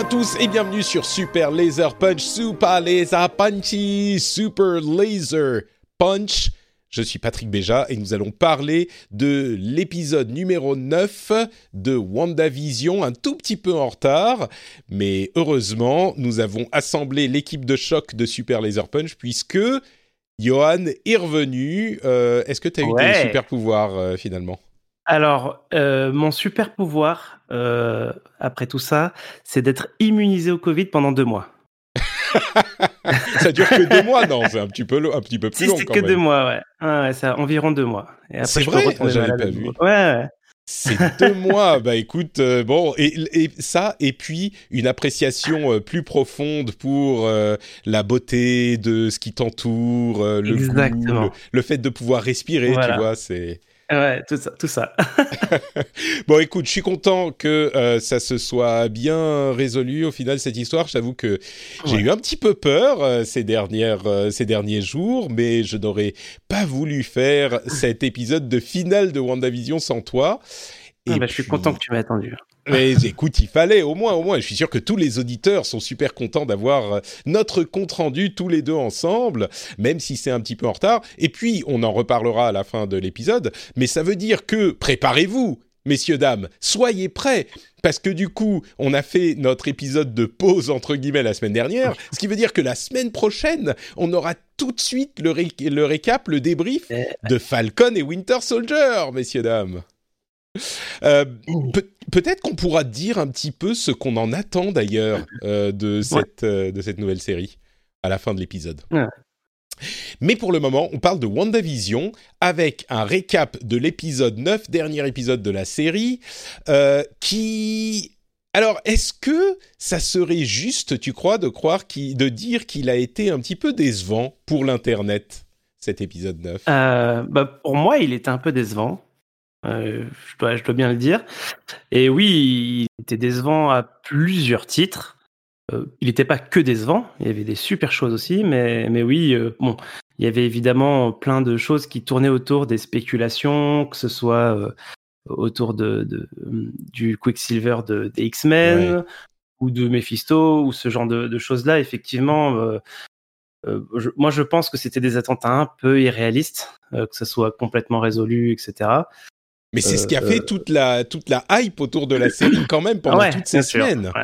à tous et bienvenue sur Super Laser Punch, Super Laser Punchy, Super Laser Punch. Je suis Patrick Béja et nous allons parler de l'épisode numéro 9 de WandaVision, un tout petit peu en retard, mais heureusement, nous avons assemblé l'équipe de choc de Super Laser Punch puisque Johan est revenu. Euh, Est-ce que tu as eu des super pouvoirs euh, finalement? Alors, euh, mon super pouvoir, euh, après tout ça, c'est d'être immunisé au Covid pendant deux mois. Ça dure que deux mois Non, c'est un petit peu, un petit peu plus Si long c'est que même. deux mois, ouais. Ah ouais, c'est environ deux mois. C'est vrai J'avais pas vu. Ouais, ouais. C'est deux mois. Bah écoute, euh, bon, et, et ça, et puis une appréciation euh, plus profonde pour euh, la beauté de ce qui t'entoure, le le, le fait de pouvoir respirer, Voilà. tu vois, c'est... Ouais, tout ça, tout ça. Bon, écoute, je suis content que euh, ça se soit bien résolu au final cette histoire. J'avoue que j'ai eu un petit peu peur euh, ces dernières euh, ces derniers jours, mais je n'aurais pas voulu faire cet épisode de finale de WandaVision sans toi. Ah Et bah, je suis content que tu m'aies attendu. Mais écoute, il fallait au moins, au moins. Je suis sûr que tous les auditeurs sont super contents d'avoir euh, notre compte rendu tous les deux ensemble, même si c'est un petit peu en retard. Et puis, on en reparlera à la fin de l'épisode. Mais ça veut dire que préparez-vous, messieurs dames, soyez prêts. Parce que du coup, on a fait notre épisode de pause entre guillemets la semaine dernière, ce qui veut dire que la semaine prochaine, on aura tout de suite le, ré- le récap, le débrief Eh, de Falcon et Winter Soldier, messieurs dames. Euh, peut- Peut-être qu'on pourra dire un petit peu ce qu'on en attend d'ailleurs euh, de, cette, euh, de cette nouvelle série à la fin de l'épisode. Ouais. Mais pour le moment, on parle de WandaVision avec un récap de l'épisode 9, dernier épisode de la série, qui... Alors, est-ce que ça serait juste, tu crois, de croire de dire qu'il a été un petit peu décevant pour l'internet cet épisode 9 Euh, bah, pour moi, il était un peu décevant. Euh, je, dois, je dois bien le dire. Et oui, il était décevant à plusieurs titres. Euh, il n'était pas que décevant, il y avait des super choses aussi, mais, mais oui, euh, bon, il y avait évidemment plein de choses qui tournaient autour des spéculations, que ce soit autour de, de- du Quicksilver de, des X-Men Ouais. ou de Mephisto ou ce genre de, de choses-là. Effectivement, euh, je- moi je pense que c'était des attentes un peu irréalistes, euh, que ce soit complètement résolu, etc. Mais c'est ce qui a Euh, fait toute la toute la hype autour de la série quand même pendant Ouais, toutes ces semaines. Ouais.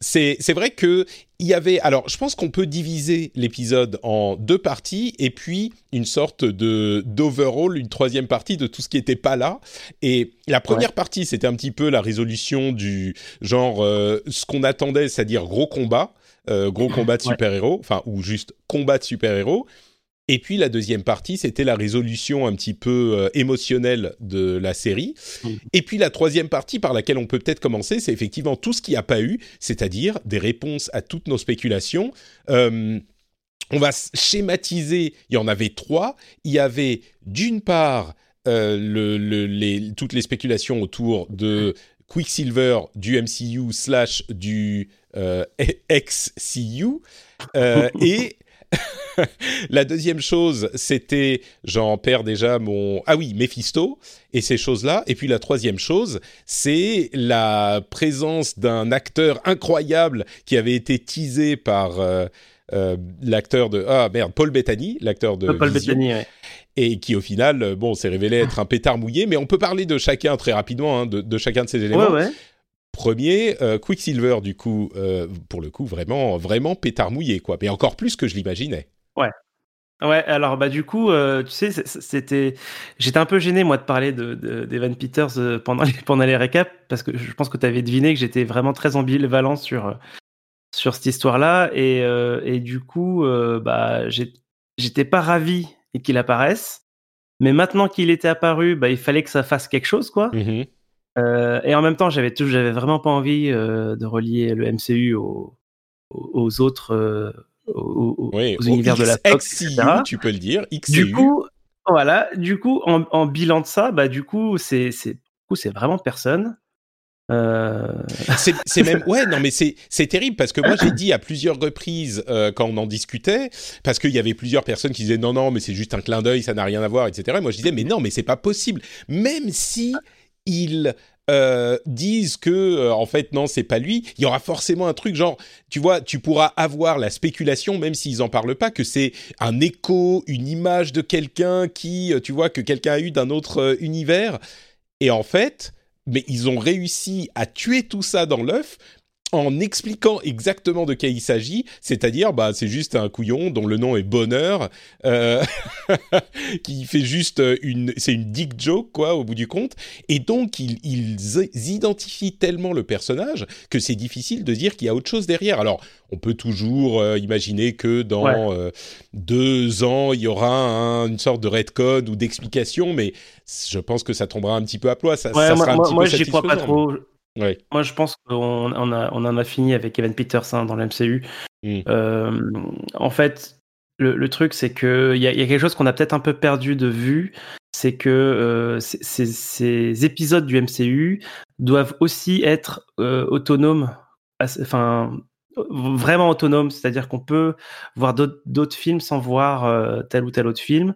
C'est c'est vrai que il y avait alors je pense qu'on peut diviser l'épisode en deux parties et puis une sorte de d'overall une troisième partie de tout ce qui était pas là. Et la première partie c'était un petit peu la résolution du genre euh, ce qu'on attendait c'est-à-dire gros combat euh, gros combat de super-héros enfin ou juste combat de super-héros et puis la deuxième partie, c'était la résolution un petit peu euh, émotionnelle de la série. Et puis la troisième partie par laquelle on peut peut-être commencer, c'est effectivement tout ce qu'il n'y a pas eu, c'est-à-dire des réponses à toutes nos spéculations. Euh, on va schématiser, il y en avait trois. Il y avait d'une part euh, le, le- les, toutes les spéculations autour de Quicksilver du MCU slash du ex-CU. Et la deuxième chose, c'était, j'en perds déjà mon... Ah oui, Mephisto et ces choses-là. Et puis la troisième chose, c'est la présence d'un acteur incroyable qui avait été teasé par euh, euh, l'acteur de... Ah merde, Paul Bettany, l'acteur de... Paul Vision, Bettany, ouais. Et qui au final, euh, bon, s'est révélé être un pétard mouillé. Mais on peut parler de chacun très rapidement, hein, de, de chacun de ces éléments. Ouais, ouais. Premier, euh, Quicksilver, du coup, euh, pour le coup, vraiment, vraiment pétard mouillé, quoi. Mais encore plus que je l'imaginais. Ouais, alors bah du coup, euh, tu sais, c'était, j'étais un peu gêné moi de parler de, d'Evan Peters pendant les pendant les récaps parce que je pense que tu avais deviné que j'étais vraiment très ambivalent sur sur cette histoire-là et et du coup, bah j'étais pas ravi qu'il apparaisse, mais maintenant qu'il était apparu, bah il fallait que ça fasse quelque chose quoi. Mmh et en même temps, j'avais j'avais vraiment pas envie de relier le MCU aux, aux autres aux, univers de la Fox, tu peux le dire. Du coup, voilà. Du coup, en, bilan de ça, bah du coup, c'est c'est c'est vraiment personne. Euh... C'est même ouais non mais c'est c'est terrible parce que moi j'ai dit à plusieurs reprises euh, quand on en discutait parce qu'il y avait plusieurs personnes qui disaient non non mais c'est juste un clin d'œil ça n'a rien à voir etc. Et moi je disais mais non mais c'est pas possible même si il euh, disent que euh, en fait non c'est pas lui, il y aura forcément un truc genre tu vois tu pourras avoir la spéculation même s'ils en parlent pas que c'est un écho, une image de quelqu'un qui euh, tu vois que quelqu'un a eu d'un autre univers. Et en fait mais ils ont réussi à tuer tout ça dans l'œuf en expliquant exactement de qui il s'agit, c'est-à-dire bah c'est juste un couillon dont le nom est Bonheur, euh, qui fait juste une c'est une dick joke quoi au bout du compte, et donc ils, ils identifient tellement le personnage que c'est difficile de dire qu'il y a autre chose derrière. Alors on peut toujours euh, imaginer que dans euh, deux ans il y aura une sorte de redcon ou d'explication, mais je pense que ça tombera un petit peu à ploie. Ça, ça sera un petit moi, peu j'y crois pas trop. Moi, je pense qu'on on a, on en a fini avec Evan Peters hein, dans l'MCU. Mm. Euh, en fait, le, truc, c'est qu'il y, y, a quelque chose qu'on a peut-être un peu perdu de vue. C'est que euh, ces, épisodes du MCU doivent aussi être euh, autonomes. Enfin, vraiment autonomes. C'est-à-dire qu'on peut voir d'autres films sans voir tel ou tel autre film.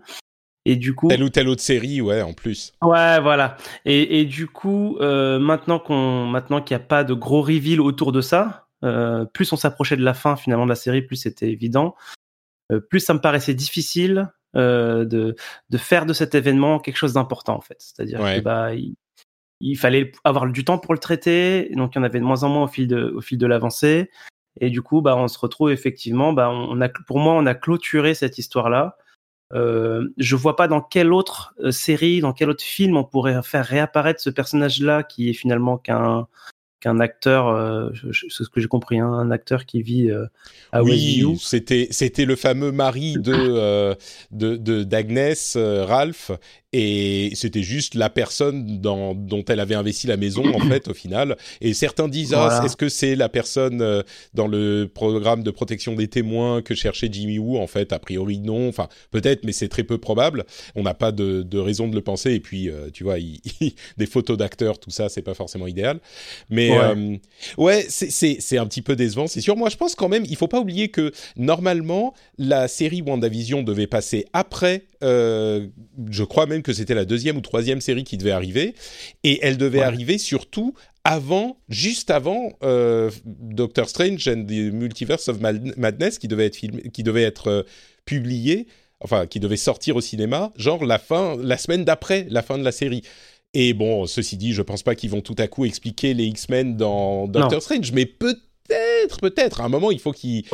Et du coup, telle ou telle autre série, ouais, en plus. Ouais, voilà. Et, et du coup, euh, maintenant qu'on, maintenant qu'il n'y a pas de gros reveal autour de ça, euh, plus on s'approchait de la fin finalement de la série, plus c'était évident. Euh, plus ça me paraissait difficile de de faire de cet événement quelque chose d'important en fait. C'est-à-dire que bah il, fallait avoir du temps pour le traiter, donc il y en avait de moins en moins au fil de au fil de l'avancée. Et du coup, bah on se retrouve effectivement, bah on a pour moi on a clôturé cette histoire là euh, je vois pas dans quelle autre euh, série, dans quel autre film on pourrait faire réapparaître ce personnage-là qui est finalement qu'un qu'un acteur, euh, c'est ce que j'ai compris, hein, un acteur qui vit euh, à Oui, c'était c'était le fameux mari de de d'Agnès Ralph et c'était juste la personne dans, dont elle avait investi la maison en fait au final. Et certains disent ah, est-ce que c'est la personne euh, dans le programme de protection des témoins que cherchait Jimmy Woo? En fait, a priori non. Enfin, peut-être, mais c'est très peu probable. On n'a pas de, de, raison de le penser. Et puis, euh, tu vois, des photos d'acteurs, tout ça, c'est pas forcément idéal. Mais ouais, euh, c'est un petit peu décevant, c'est sûr. Moi, je pense quand même, il faut pas oublier que normalement, la série WandaVision devait passer après. Euh, je crois même que c'était la deuxième ou troisième série qui devait arriver, et elle devait arriver surtout avant, juste avant euh, Doctor Strange and the Multiverse of Madness qui devait être filmé, qui devait être euh, publié, enfin qui devait sortir au cinéma, genre la fin, la semaine d'après la fin de la série. Et bon, ceci dit, je pense pas qu'ils vont tout à coup expliquer les X-Men dans Doctor Strange, mais peut-être, peut-être, à un moment, il faut qu'ils.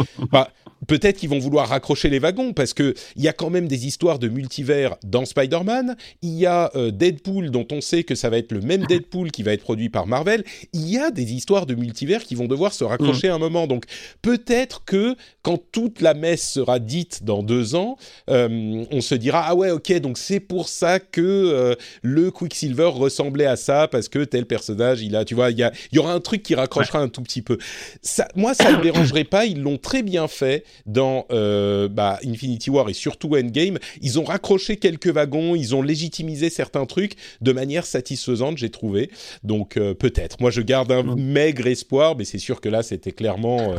peut-être qu'ils vont vouloir raccrocher les wagons parce que il y a quand même des histoires de multivers dans Spider-Man. Il y a euh, Deadpool dont on sait que ça va être le même Deadpool qui va être produit par Marvel. Il y a des histoires de multivers qui vont devoir se raccrocher à un moment. Donc peut-être que quand toute la messe sera dite dans deux ans, euh, on se dira ah ouais ok donc c'est pour ça que euh, le Quicksilver ressemblait à ça parce que tel personnage il a tu vois il y, a, il y aura un truc qui raccrochera un tout petit peu. Ça, moi ça ne me dérangerait pas. Ils l'ont très bien fait dans euh, bah, Infinity War et surtout Endgame, ils ont raccroché quelques wagons, ils ont légitimisé certains trucs de manière satisfaisante, j'ai trouvé. Donc euh, peut-être. Moi, je garde un maigre espoir, mais c'est sûr que là, c'était clairement, euh,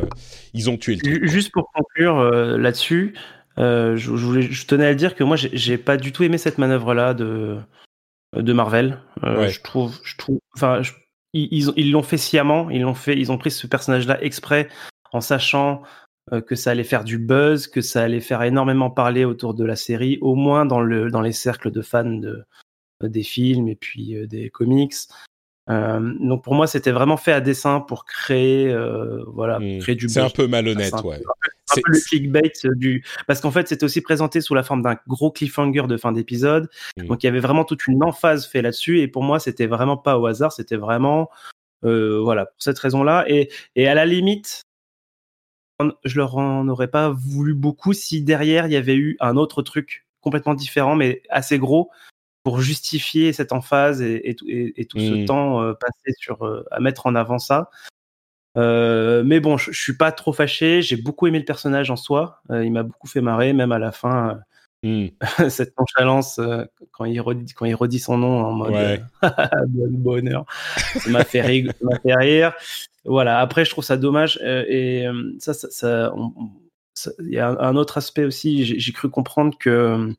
ils ont tué le truc. Juste pour conclure là-dessus, je, voulais, je tenais à le dire que moi, j'ai pas du tout aimé cette manœuvre-là de de Marvel. Je trouve, je trouve, enfin, ils l'ont fait sciemment, ils l'ont fait, ils ont pris ce personnage-là exprès en sachant euh, que ça allait faire du buzz, que ça allait faire énormément parler autour de la série, au moins dans, le, dans les cercles de fans de, des films et puis euh, des comics. Euh, donc pour moi, c'était vraiment fait à dessein pour créer, voilà, mmh. créer du. C'est un peu malhonnête, ouais. Un peu le clickbait du parce qu'en fait c'était aussi présenté sous la forme d'un gros cliffhanger de fin d'épisode. Mm. Donc il y avait vraiment toute une emphase faite là-dessus et pour moi c'était vraiment pas au hasard, c'était vraiment euh, voilà pour cette raison-là et et à la limite je leur en aurais pas voulu beaucoup si derrière il y avait eu un autre truc complètement différent mais assez gros pour justifier cette emphase et, et, tout- et- et tout ce temps euh, passé sur euh, à mettre en avant ça. Euh, mais bon, je, je suis pas trop fâché. J'ai beaucoup aimé le personnage en soi. Euh, il m'a beaucoup fait marrer, même à la fin. Hmm. euh, cette nonchalance quand il redit quand il redit son nom en mode Ouais. bon bonheur. Ça m'a fait rire. fait rire. Voilà. Après, je trouve ça dommage. et ça, ça, on- il y a un, autre aspect aussi. J'ai cru comprendre que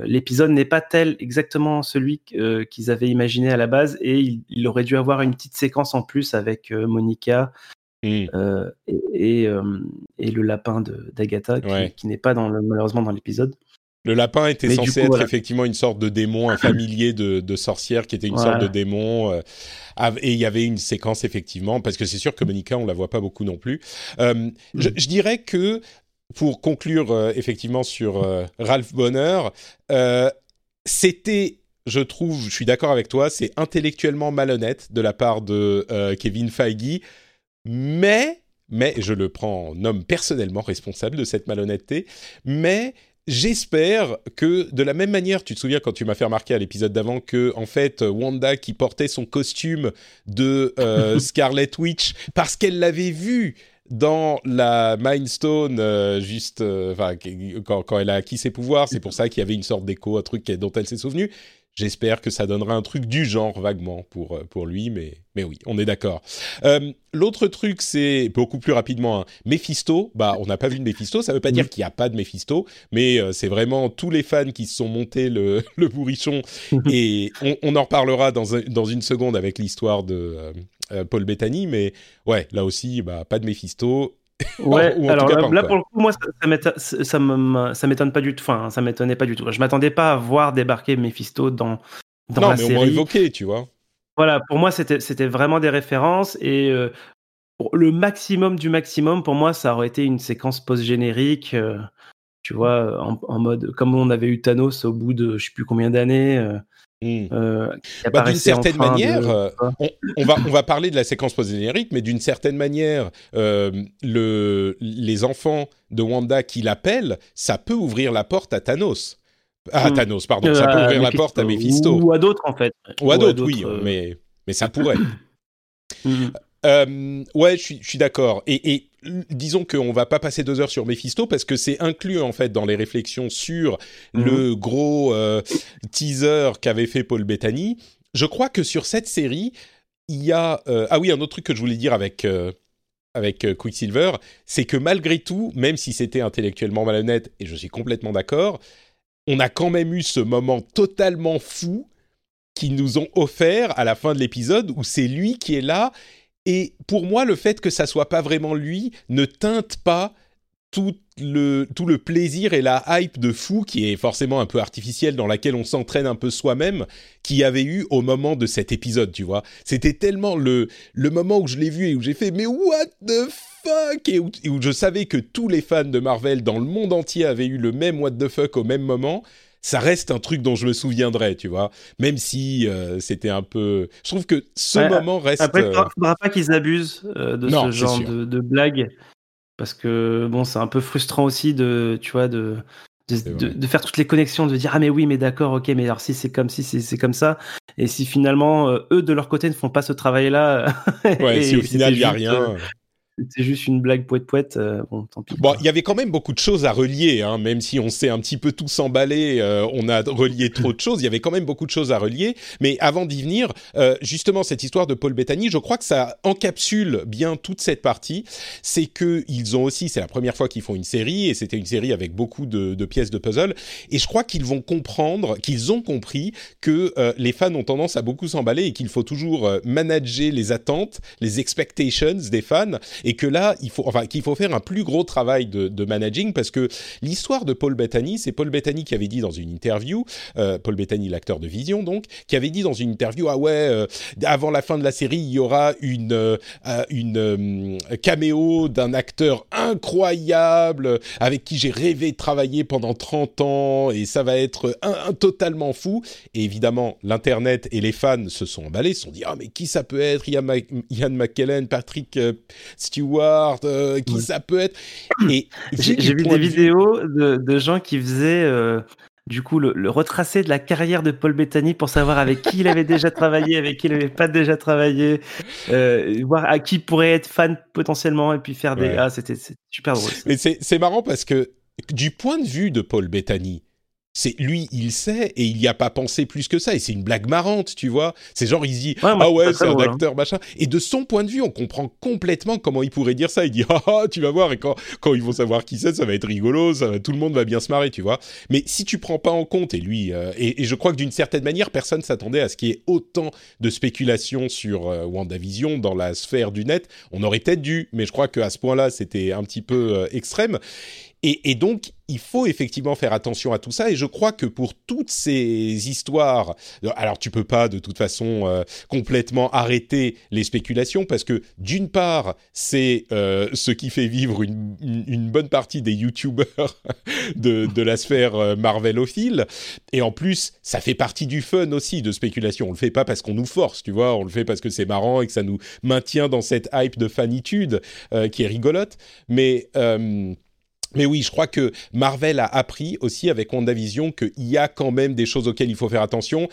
l'épisode n'est pas tel exactement celui euh, qu'ils avaient imaginé à la base et il, il aurait dû avoir une petite séquence en plus avec euh, Monica euh, et, et, euh, et le lapin de- d'Agatha qui, Ouais. qui n'est pas dans le, malheureusement dans l'épisode. Le lapin était Mais censé coup, être voilà. effectivement une sorte de démon, un familier de, de sorcière qui était une Voilà. sorte de démon. euh, et il y avait une séquence effectivement, parce que c'est sûr que Monica, on la voit pas beaucoup non plus. Euh, je, Mm. je dirais que pour conclure euh, effectivement sur euh, Ralph Bonner, euh, c'était, je trouve, je suis d'accord avec toi, c'est intellectuellement malhonnête de la part de Kevin Feige, mais mais je le prends en homme personnellement responsable de cette malhonnêteté, mais J'espère que de la même manière, tu te souviens quand tu m'as fait remarquer à l'épisode d'avant que en fait Wanda qui portait son costume de euh, Scarlet Witch parce qu'elle l'avait vu dans la Mind Stone euh, juste euh, quand, quand elle a acquis ses pouvoirs, c'est pour ça qu'il y avait une sorte d'écho, un truc dont elle s'est souvenue. J'espère que ça donnera un truc du genre vaguement pour euh, pour lui, mais mais oui, on est d'accord. Euh, L'autre truc, c'est beaucoup plus rapidement. hein. Mephisto, bah on n'a pas vu de Mephisto, ça veut pas dire qu'il n'y a pas de Mephisto, mais euh, c'est vraiment tous les fans qui se sont montés le, le bourrichon et on, on en reparlera dans, un- dans une seconde avec l'histoire de euh, Paul Bettany, mais ouais, là aussi, bah pas de Mephisto. Ouais, Ou alors cas, là, pour le coup, moi, ça, ça m'étonne- pas du tout. Enfin, ça m'étonnait pas du tout. Je m'attendais pas à voir débarquer Mephisto dans, dans non, la mais au moins série. évoqué, tu vois. Voilà, pour moi, c'était c'était vraiment des références et euh, pour le maximum du maximum, pour moi, ça aurait été une séquence post-générique, euh, tu vois, en, en mode comme on avait eu Thanos au bout de je sais plus combien d'années. euh, Hmm. euh, Bah, d'une certaine de- manière, euh, on, on va on va parler de la séquence post-générique, mais d'une certaine manière, euh, le les enfants de Wanda qui l'appellent, ça peut ouvrir la porte à Thanos. À Hmm. Thanos, pardon, Euh, ça peut ouvrir la Mephisto. porte à Mephisto. Ou à d'autres, en fait. Ou à d'autres, oui, mais mais ça pourrait. Euh, ouais, je suis, d'accord. Et, disons qu'on va pas passer deux heures sur Mephisto parce que c'est inclus en fait dans les réflexions sur Mhm. le gros euh, teaser qu'avait fait Paul Bettany. Je crois que sur cette série, il y a euh, ah oui un autre truc que je voulais dire avec euh, avec Quicksilver, c'est que malgré tout, même si c'était intellectuellement malhonnête, et je suis complètement d'accord, on a quand même eu ce moment totalement fou qu'ils nous ont offert à la fin de l'épisode où c'est lui qui est là. Et pour moi, le fait que ça soit pas vraiment lui ne teinte pas tout le, tout le plaisir et la hype de fou qui est forcément un peu artificielle dans laquelle on s'entraîne un peu soi-même qu'il y avait eu au moment de cet épisode, tu vois. C'était tellement le, le moment où je l'ai vu et où j'ai fait mais what the fuck? Et et où je savais que tous les fans de Marvel dans le monde entier avaient eu le même what the fuck au même moment. Ça reste un truc dont je me souviendrai, tu vois. Même si euh, c'était un peu. Je trouve que ce Ouais, moment reste. Après, il euh, faudra, faudra pas qu'ils abusent euh, de Non, ce genre de, de blagues. Parce que, bon, c'est un peu frustrant aussi de, tu vois, de, de, faire toutes les connexions, de dire, ah, mais oui, mais d'accord, ok, mais alors si c'est comme si, c'est comme ça. Et si finalement, euh, eux, de leur côté, ne font pas ce travail-là. Ouais, et si au final il y a rien. euh, C'est juste une blague poète-poète, euh, bon, tant pis. Bon, il y avait quand même beaucoup de choses à relier, hein, même si on s'est un petit peu tous emballés, euh, on a relié trop de choses, il y avait quand même beaucoup de choses à relier. Mais avant d'y venir, euh, justement, cette histoire de Paul Bettany, je crois que ça encapsule bien toute cette partie. C'est que ils ont aussi, c'est la première fois qu'ils font une série, et c'était une série avec beaucoup de, de pièces de puzzle. Et je crois qu'ils vont comprendre, qu'ils ont compris que euh, les fans ont tendance à beaucoup s'emballer et qu'il faut toujours euh, manager les attentes, les expectations des fans et que là, il faut, enfin, qu'il faut faire un plus gros travail de, managing parce que l'histoire de Paul Bettany, c'est Paul Bettany qui avait dit dans une interview, euh, Paul Bettany, l'acteur de Vision, donc, qui avait dit dans une interview, ah ouais, euh, avant la fin de la série, il y aura une euh, une caméo d'un acteur incroyable avec qui j'ai rêvé de travailler pendant 30 ans et ça va être un, totalement fou. Et évidemment, l'internet et les fans se sont emballés, se sont dit ah mais qui ça peut être? Ian McKellen, Patrick Stewart, qui ça peut être Et j'ai vu des vidéos de, de, gens qui faisaient du coup, le, retracé de la carrière de Paul Bettany pour savoir avec qui il avait déjà travaillé, avec qui il n'avait pas déjà travaillé, euh, voir à qui pourrait être fan potentiellement, et puis faire des. Ah, c'était super drôle. Mais c'est marrant parce que du point de vue de Paul Bettany, c'est lui, il sait et il n'y a pas pensé plus que ça. Et c'est une blague marrante, tu vois. C'est genre, il dit ah ouais, c'est un hein. acteur machin. Et de son point de vue, on comprend complètement comment il pourrait dire ça. Il dit ah, ah tu vas voir et quand quand ils vont savoir qui c'est, ça va être rigolo, ça tout le monde va bien se marrer, tu vois. Mais si tu prends pas en compte et lui euh, et, je crois que d'une certaine manière, personne s'attendait à ce qu'il y ait autant de spéculation sur euh, WandaVision dans la sphère du net. On aurait peut-être dû, mais je crois qu'à ce point-là, c'était un petit peu euh, extrême. Et, donc, il faut effectivement faire attention à tout ça. Et je crois que pour toutes ces histoires, alors tu peux pas de toute façon euh, complètement arrêter les spéculations parce que d'une part, c'est euh, ce qui fait vivre une, bonne partie des YouTubers de, la sphère euh, Marvelophile. Et en plus, ça fait partie du fun aussi de spéculation. On le fait pas parce qu'on nous force, tu vois. On le fait parce que c'est marrant et que ça nous maintient dans cette hype de fanitude qui est rigolote. Mais mais oui, je crois que Marvel a appris aussi avec WandaVision qu'il y a quand même des choses auxquelles il faut faire attention.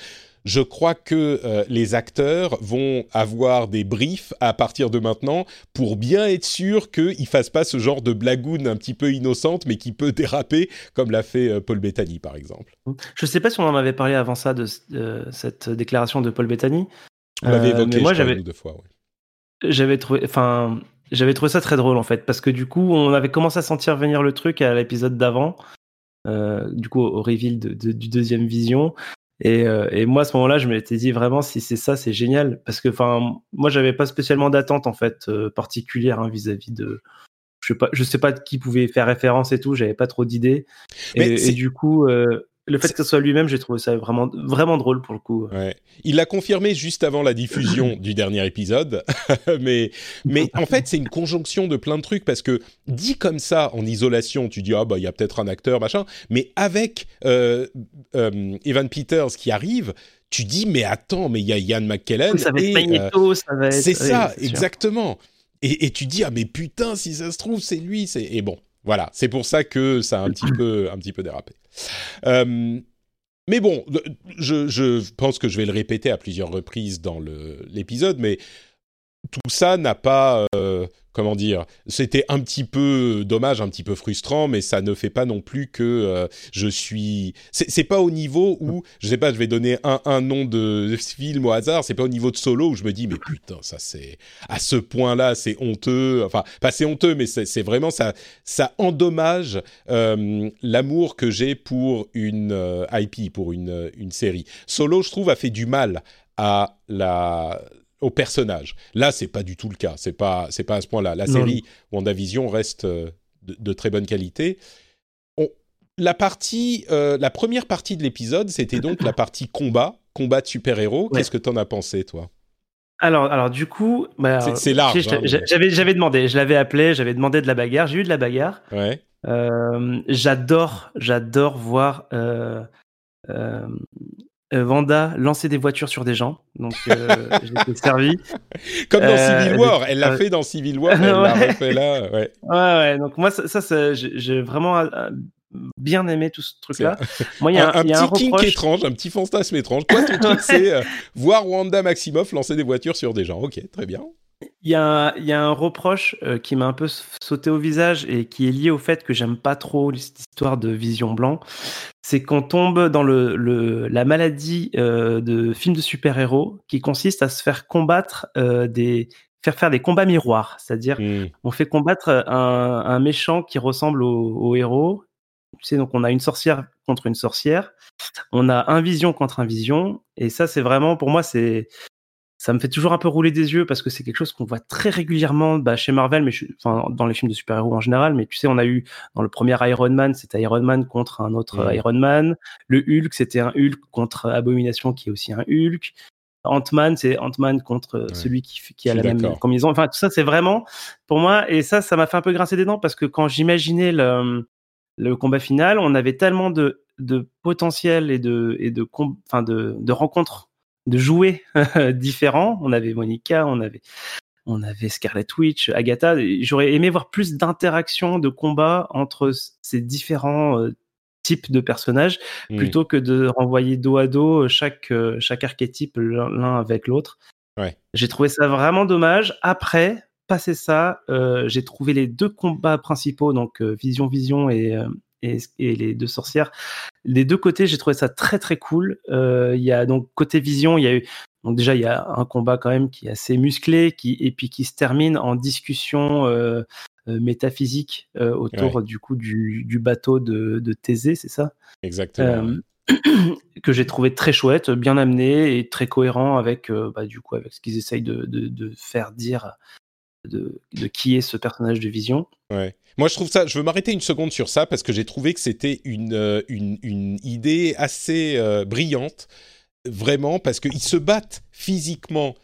Je crois que euh, les acteurs vont avoir des briefs à partir de maintenant pour bien être sûr qu'ils fassent pas ce genre de blagoune un petit peu innocente mais qui peut déraper comme l'a fait euh, Paul Bettany par exemple. Je ne sais pas si on en avait parlé avant ça de euh, cette déclaration de Paul Bettany. On l'avait évoqué moi, j'avais deux fois. J'avais trouvé, enfin, j'avais trouvé ça très drôle en fait, parce que du coup, on avait commencé à sentir venir le truc à l'épisode d'avant, euh, du coup au reveal du deuxième vision. Et, euh, et moi à ce moment-là, je m'étais dit vraiment si c'est ça, c'est génial, parce que enfin, moi j'avais pas spécialement d'attente en fait euh, particulière hein, vis-à-vis de, je sais pas, je sais pas de qui pouvait faire référence et tout, j'avais pas trop d'idées. Et, et, du coup, le fait que ce soit lui-même, j'ai trouvé ça vraiment, vraiment drôle pour le coup. Ouais. Il l'a confirmé juste avant la diffusion du dernier épisode, mais, mais en fait, c'est une conjonction de plein de trucs parce que dit comme ça en isolation, tu dis ah bah il y a peut-être un acteur machin, mais avec euh, euh, Evan Peters qui arrive, tu dis mais attends mais il y a Ian McKellen ça va être euh, ça va être... c'est ça exactement. Et, et, tu dis ah mais putain si ça se trouve c'est lui c'est et bon voilà, c'est pour ça que ça a un petit peu, un petit dérapé. Euh, mais bon, je, pense que je vais le répéter à plusieurs reprises dans l'épisode, mais tout ça n'a pas, euh, comment dire, c'était un petit peu dommage, un petit peu frustrant, mais ça ne fait pas non plus que euh, je suis. C'est pas au niveau où, je sais pas, je vais donner un, nom de film au hasard. C'est pas au niveau de Solo où je me dis, mais putain, ça c'est à ce point-là, c'est honteux. Enfin, pas c'est honteux, mais c'est vraiment ça, ça endommage euh, l'amour que j'ai pour une IP, pour une série. Solo, je trouve, a fait du mal à la au personnage. Là, c'est pas du tout le cas. C'est pas, c'est pas à ce point-là. La série WandaVision reste euh, de, très bonne qualité. la partie, euh, la première partie de l'épisode, c'était donc la partie combat, combat de super-héros. Qu'est-ce que t'en as pensé, toi? Alors, alors du coup, bah, c'est large. Hein, j'avais, j'avais demandé, je l'avais appelé, j'avais demandé de la bagarre. J'ai eu de la bagarre. Ouais. Euh, j'adore, j'adore voir euh, Vanda lancer des voitures sur des gens. Donc euh, été servi. Comme dans Civil euh, War, elle l'a fait dans Civil War, elle l'a refait là. Ouais. ouais, ouais. Donc moi, ça, ça j'ai vraiment bien aimé tout ce truc-là. Moi, il y a un, petit kink étrange, un petit fantasme étrange. Toi, ton truc, c'est voir Wanda Maximoff lancer des voitures sur des gens. Ok, très bien. Il y, a, il y a un reproche qui m'a un peu sauté au visage et qui est lié au fait que j'aime pas trop cette histoire de vision blanc c'est qu'on tombe dans le, la maladie euh, de films de super-héros qui consiste à se faire combattre euh, des faire faire des combats miroirs, c'est-à-dire mmh. on fait combattre un, un, méchant qui ressemble au, héros. Tu sais, donc on a une sorcière contre une sorcière, on a un vision contre un vision, et ça c'est vraiment pour moi c'est ça me fait toujours un peu rouler des yeux parce que c'est quelque chose qu'on voit très régulièrement bah, chez Marvel, mais enfin, dans les films de super-héros en général. Mais tu sais, on a eu dans le premier Iron Man, c'était Iron Man contre un autre Mhm. Iron Man. Le Hulk, c'était un Hulk contre Abomination qui est aussi un Hulk. Ant-Man, c'est Ant-Man contre euh, Ouais. celui qui, qui Je a la même combinaison. Enfin, tout ça, c'est vraiment pour moi. Et ça, ça m'a fait un peu grincer des dents parce que quand j'imaginais le, le combat final, on avait tellement de, de potentiel et de, et de, enfin de, de rencontres, de jouets différents. On avait Monica, on avait, on avait Scarlet Witch, Agatha. J'aurais aimé voir plus d'interactions, de combats entre ces différents euh, types de personnages Mm. plutôt que de renvoyer dos à dos chaque, euh, chaque archétype l'un avec l'autre. Ouais. J'ai trouvé ça vraiment dommage. Après, passé ça, euh, j'ai trouvé les deux combats principaux, donc euh, Vision Vision et, euh, et, et les deux sorcières. Les deux côtés, j'ai trouvé ça très très cool. Euh, Il y a donc côté Vision, il y a eu donc déjà il y a un combat quand même qui est assez musclé, qui et puis qui se termine en discussion euh, euh, métaphysique euh, autour du coup du, du bateau de, de Thésée, c'est ça? Exactement. que j'ai trouvé très chouette, bien amené et très cohérent avec, bah, du coup, avec ce qu'ils essayent de, de, de faire dire de, qui est ce personnage de Vision. Ouais. Moi, je trouve ça. Je veux m'arrêter une seconde sur ça parce que j'ai trouvé que c'était une, euh, une idée assez euh, brillante, vraiment, parce qu'ils se battent physiquement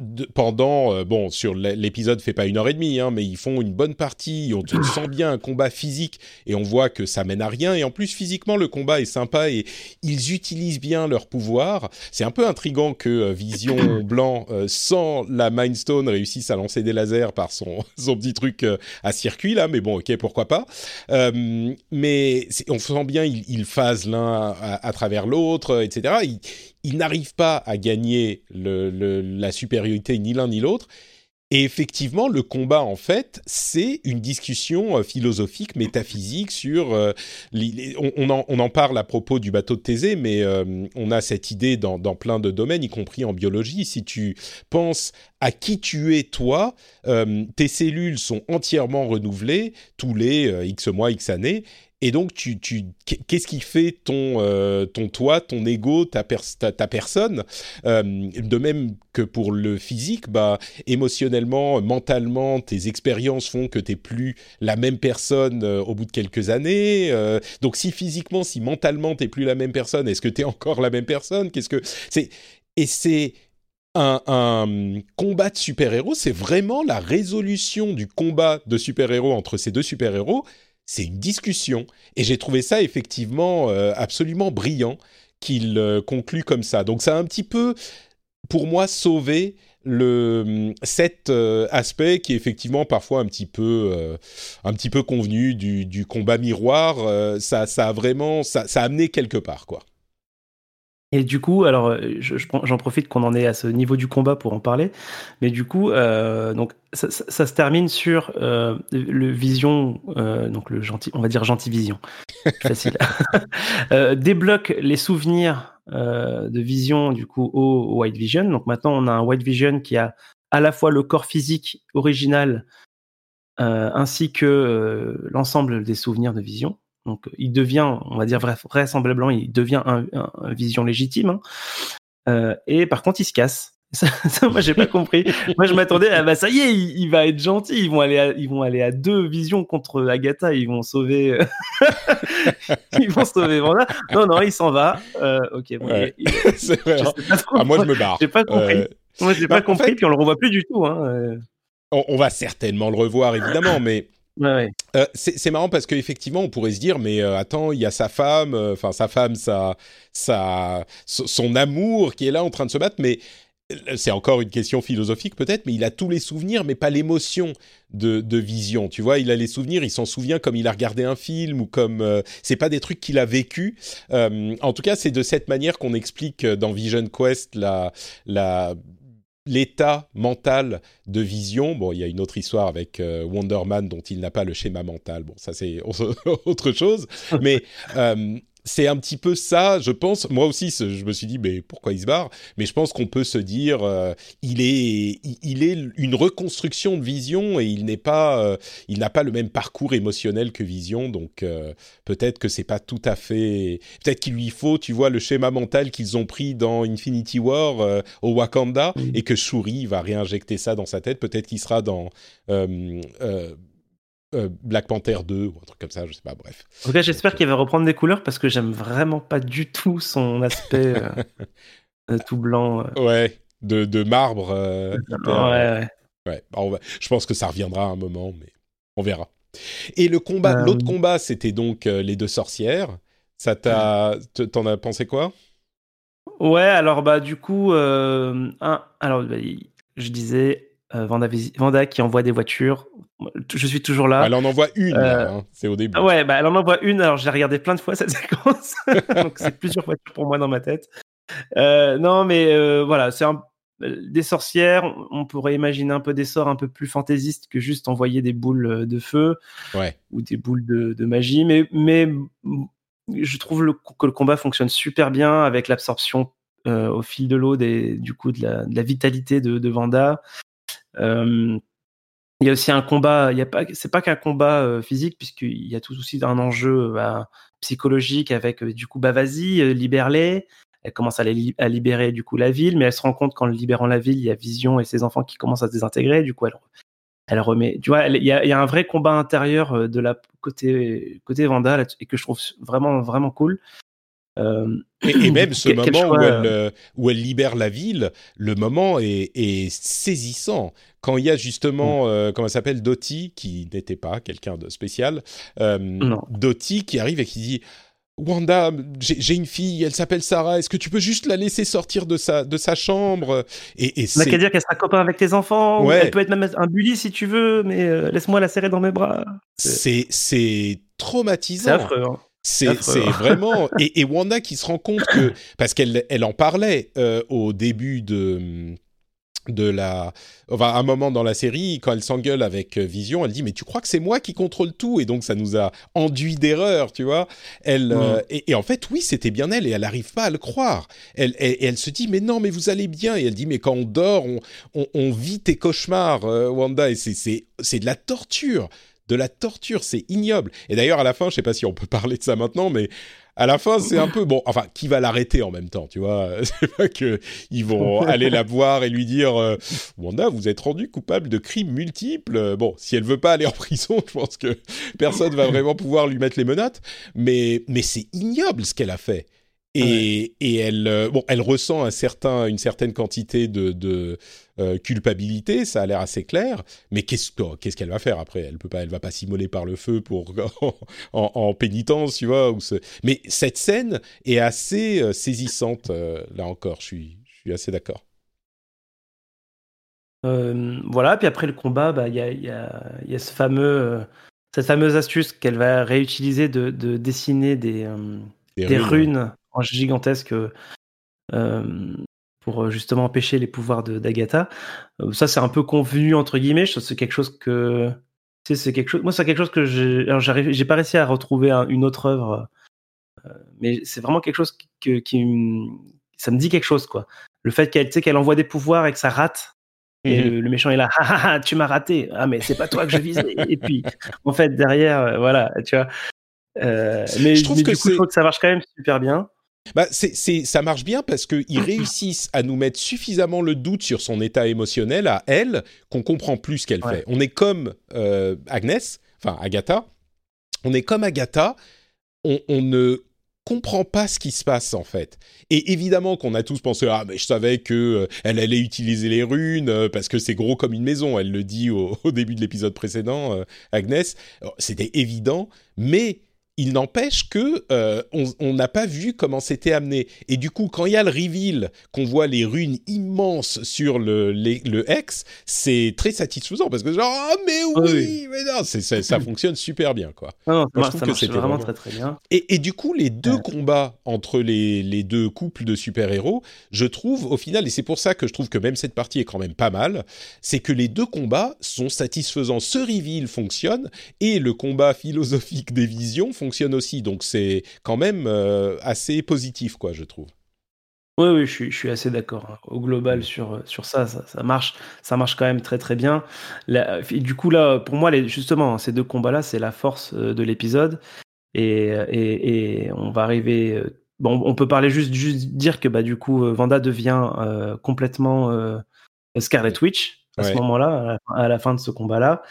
de- pendant. euh, bon, sur l'épisode fait pas une heure et demie, hein, mais ils font une bonne partie. On, on sent bien un combat physique et on voit que ça mène à rien. Et en plus, physiquement, le combat est sympa et ils utilisent bien leur pouvoir. C'est un peu intrigant que euh, Vision Blanc, euh, sans la Mind Stone, réussisse à lancer des lasers par son, son petit truc à circuit là, mais bon, ok, pourquoi pas. Mais on sent bien, ils, ils phasent l'un à, à travers l'autre, etc. Ils, ils n'arrivent pas à gagner le, le- la ni l'un ni l'autre. Et effectivement, le combat, en fait, c'est une discussion euh, philosophique, métaphysique sur... euh, on, en, parle à propos du bateau de Thésée, mais euh, on a cette idée dans, plein de domaines, y compris en biologie. Si tu penses à qui tu es toi, euh, tes cellules sont entièrement renouvelées tous les X mois, X années. Et donc, tu, tu, qu'est-ce qui fait ton, euh, ton toi, ton ego, ta, pers- ta, ta personne Euh, De même que pour le physique, bah, émotionnellement, mentalement, tes expériences font que t'es plus la même personne euh, au bout de quelques années. Donc, si physiquement, si mentalement, t'es plus la même personne, est-ce que t'es encore la même personne? Qu'est-ce que c'est Et c'est un combat de super-héros, c'est vraiment la résolution du combat de super-héros entre ces deux super-héros. C'est une discussion. Et j'ai trouvé ça effectivement euh, absolument brillant qu'il euh, conclut comme ça. Donc ça a un petit peu, pour moi, sauvé le cet euh, aspect qui est effectivement parfois un petit peu euh, un petit peu convenu du, combat miroir ça a vraiment ça a amené quelque part quoi Et du coup, alors, euh, je- j'en profite qu'on en est à ce niveau du combat pour en parler. Mais du coup, euh, donc, ça, ça- ça se termine sur euh, le Vision, euh, donc le gentil, on va dire gentil Vision, facile, débloque les souvenirs de Vision du coup au, au White Vision. Donc maintenant, on a un White Vision qui a à la fois le corps physique original ainsi que l'ensemble des souvenirs de Vision. Donc, il devient, on va dire vra- vraisemblablement, il devient un, un- un vision légitime. hein. Euh, et par contre, il se casse. Ça, ça, moi, j'ai pas compris. Moi, je m'attendais à, bah, ça y est, il, il va être gentil. Ils vont aller, à, ils vont aller à deux visions contre Agatha. Ils vont sauver, euh, ils vont sauver. Non, non, il s'en va. Euh, ok, bon, Ouais. il- il- c'est vrai je hein. sais pas trop. ah, moi je me barre j'ai pas compris. Euh, Moi, j'ai bah, pas en compris. fait- Puis on le revoit plus du tout. Hein. on, on va certainement le revoir évidemment mais Euh, c'est marrant parce qu'effectivement, on pourrait se dire, mais euh, attends, il y a sa femme, euh, enfin sa femme, sa, sa, so- son amour qui est là en train de se battre, mais c'est encore une question philosophique peut-être, mais il a tous les souvenirs, mais pas l'émotion de, de vision. Tu vois, il a les souvenirs, il s'en souvient comme il a regardé un film ou comme euh, c'est pas des trucs qu'il a vécu. En tout cas, c'est de cette manière qu'on explique dans Vision Quest la l'état mental de vision. Bon, il y a une autre histoire avec euh, Wonder Man dont il n'a pas le schéma mental. Bon, ça c'est autre chose. Mais euh, c'est un petit peu ça, je pense. Moi aussi, je me suis dit, mais pourquoi il se barre? Mais je pense qu'on peut se dire, euh, il est, il est une reconstruction de Vision et il n'est pas, euh, il n'a pas le même parcours émotionnel que Vision, donc euh, peut-être que c'est pas tout à fait. Peut-être qu'il lui faut, tu vois, le schéma mental qu'ils ont pris dans Infinity War au Wakanda et que Shuri va réinjecter ça dans sa tête. Peut-être qu'il sera dans euh, Black Panther 2 ou un truc comme ça, je sais pas, bref. En tout cas, j'espère qu'il va reprendre des couleurs parce que j'aime vraiment pas du tout son aspect euh, euh, tout blanc. Ouais, de, de marbre. ouais, ouais. ouais. je pense que ça reviendra à un moment, mais on verra. Et le combat, l'autre combat, c'était donc les deux sorcières. Ça t'a, t'en as pensé quoi? Ouais, alors bah du coup, un, alors bah, je disais Vanda, Vanda, qui envoie des voitures je suis toujours là. Elle en envoie une, euh, hein, c'est au début. Ouais, bah, elle en envoie une. Alors j'ai regardé plein de fois cette séquence, donc c'est plusieurs voitures pour moi dans ma tête. Euh, non, mais euh, voilà, c'est des sorcières. On pourrait imaginer un peu des sorts un peu plus fantaisistes que juste envoyer des boules de feu ouais. ou des boules de, magie. Mais, mais je trouve que le combat fonctionne super bien avec l'absorption au fil de l'eau du coup de la, vitalité de, de Vanda. Il y a aussi un combat, il y a pas, c'est pas qu'un combat euh, physique puisqu'il y a tout aussi un enjeu bah, psychologique avec euh, du coup vas-y euh, libère-les. Elle commence à, à, libérer du coup la ville, mais elle se rend compte qu'en libérant la ville, il y a Vision et ses enfants qui commencent à se désintégrer. Du coup, elle, elle remet. Tu vois, il y, a, un vrai combat intérieur de la côté côté Vanda et que je trouve vraiment vraiment cool. Et, même ce moment où, elle, où elle libère la ville, le moment est, est saisissant quand il y a justement, mm. euh, comment s'appelle, Doty, qui n'était pas quelqu'un de spécial, euh, Doty qui arrive et qui dit Wanda, j'ai une fille, elle s'appelle Sarah. Est-ce que tu peux juste la laisser sortir de sa de sa chambre? Et, et c'est. qu'à dire qu'elle sera copain avec tes enfants. elle peut être même un bully si tu veux, mais euh, laisse-moi la serrer dans mes bras. C'est c'est traumatisant. C'est affreux. Hein. C'est vraiment et, et, Wanda qui se rend compte que parce qu'elle elle en parlait euh, au début de de la enfin un moment dans la série quand elle s'engueule avec euh, Vision elle dit mais tu crois que c'est moi qui contrôle tout? Et donc ça nous a enduit d'erreur tu vois. Elle euh, et, en fait oui c'était bien elle et elle n'arrive pas à le croire. Elle et, elle se dit mais non mais vous allez bien. Et elle dit mais quand on dort on, on, vit tes cauchemars euh, Wanda. Et c'est c'est c'est de la torture de la torture c'est ignoble et d'ailleurs à la fin je sais pas si on peut parler de ça maintenant mais à la fin, c'est un peu bon. Enfin, qui va l'arrêter en même temps, tu vois? C'est pas que ils vont aller la voir et lui dire euh, Wanda, vous êtes rendu coupable de crimes multiples. Bon, si elle veut pas aller en prison, je pense que personne va vraiment pouvoir lui mettre les menottes. Mais mais c'est ignoble ce qu'elle a fait. Et, et elle, euh, bon, elle ressent un certain, une certaine quantité de, de euh, culpabilité, ça a l'air assez clair. Mais qu'est-ce qu'est-ce qu'elle va faire après? Elle peut pas, elle va pas s'immoler par le feu pour en, en, pénitence, tu vois. Ou ce... Mais cette scène est assez euh, saisissante. là encore, je suis, je suis assez d'accord. voilà. Puis après le combat, bah, il y a, y, a, y a ce fameux, cette fameuse astuce qu'elle va réutiliser de, de dessiner des, des, runes gigantesque euh, pour justement empêcher les pouvoirs d'Agatha. Euh, ça, c'est un peu convenu entre guillemets. C'est quelque chose que c'est quelque chose. Moi, c'est quelque chose que j'ai. j'ai pas réussi à retrouver une autre œuvre, euh, mais c'est vraiment quelque chose qui, qui, ça me dit quelque chose quoi. Le fait qu'elle, qu'elle envoie des pouvoirs et que ça rate. Et mhm. le, méchant est là, ah, ah, ah, tu m'as raté. Ah mais c'est pas toi que je visais. et puis en fait derrière, voilà, tu vois. mais, je trouve que, du coup, je trouve que ça marche quand même super bien. Bah, c'est, ça marche bien parce qu'ils réussissent à nous mettre suffisamment le doute sur son état émotionnel à elle qu'on comprend plus ce qu'elle fait. On est comme euh, Agnès, enfin Agatha, on est comme Agatha, on, ne comprend pas ce qui se passe en fait. Et évidemment qu'on a tous pensé ah mais je savais que euh, elle allait utiliser les runes euh, parce que c'est gros comme une maison. Elle le dit au, début de l'épisode précédent, Agnès. C'était évident, mais il n'empêche que euh, on n'a pas vu comment c'était amené. Et du coup, quand il y a le reveal, qu'on voit les runes immenses sur le, le X, c'est très satisfaisant parce que genre oh, mais ah oui, mais non, ça, ça, fonctionne super bien quoi. Non, ça, trouve que c'était vraiment, très très bien. Et, et du coup, les deux combats entre les, les deux couples de super héros, je trouve au final, et c'est pour ça que je trouve que même cette partie est quand même pas mal, c'est que les deux combats sont satisfaisants. Ce reveal fonctionne et le combat philosophique des visions fonctionne fonctionne aussi. Donc c'est quand même assez positif, quoi, je trouve. Oui, oui, je suis, je suis assez d'accord. Hein. Au global, sur, sur ça, ça, marche, ça marche quand même très très bien. du coup, là, pour moi, les, justement, ces deux combats-là, c'est la force de l'épisode. Et, et, et, on va arriver. Bon, on peut parler juste, juste dire que bah, du coup, Vanda devient complètement Scarlet Witch à ce moment-là, à, la fin de ce combat-là.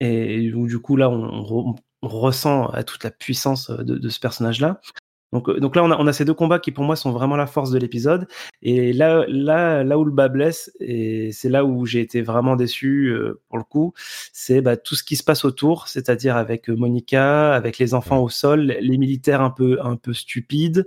et où du coup, là, on, ressent toute la puissance de, de ce personnage-là. Donc, donc là, on a, on a, ces deux combats qui, pour moi, sont vraiment la force de l'épisode. Et là, là, là où le bas blesse, et c'est là où j'ai été vraiment déçu euh, pour le coup, c'est bah, tout ce qui se passe autour, c'est-à-dire avec Monica, avec les enfants au sol, les militaires un peu, un peu stupides.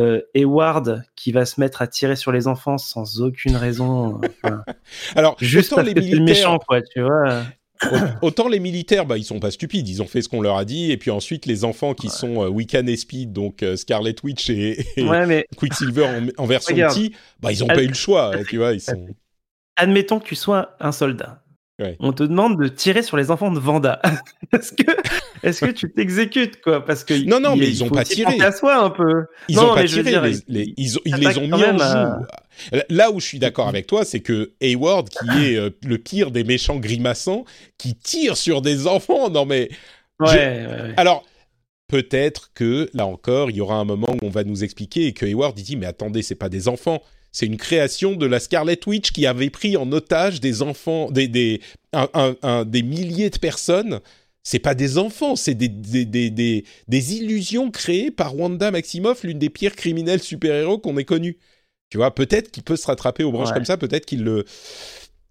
Euh, Eward qui va se mettre à tirer sur les enfants sans aucune raison. Alors, juste parce les que militaires... méchant, quoi, tu vois? Autant les militaires, bah, ils sont pas stupides, ils ont fait ce qu'on leur a dit, et puis ensuite les enfants qui sont euh, Wiccan et Speed, donc euh, Scarlet Witch et, Quicksilver en, version petit, bah, ils ont pas eu le choix, tu vois, ils sont... Admettons que tu sois un soldat. On te demande de tirer sur les enfants de Vanda. est-ce que, tu t'exécutes quoi? Parce que non, non, mais ils ont pas tiré. À soi un peu. Ils non, ont pas tiré. les, ils, les ont mis en joue. Là où je suis d'accord avec toi, c'est que Hayward, qui est euh, le pire des méchants grimaçants, qui tire sur des enfants. Non mais. Ouais, Alors. Peut-être que là encore, il y aura un moment où on va nous expliquer et que Hayward dit mais attendez, c'est pas des enfants, c'est une création de la Scarlet Witch qui avait pris en otage des enfants, des, des, des milliers de personnes. C'est pas des enfants, c'est des, des, des, illusions créées par Wanda Maximoff, l'une des pires criminels super-héros qu'on ait connus. Tu vois, peut-être qu'il peut se rattraper aux branches comme ça, peut-être qu'il le.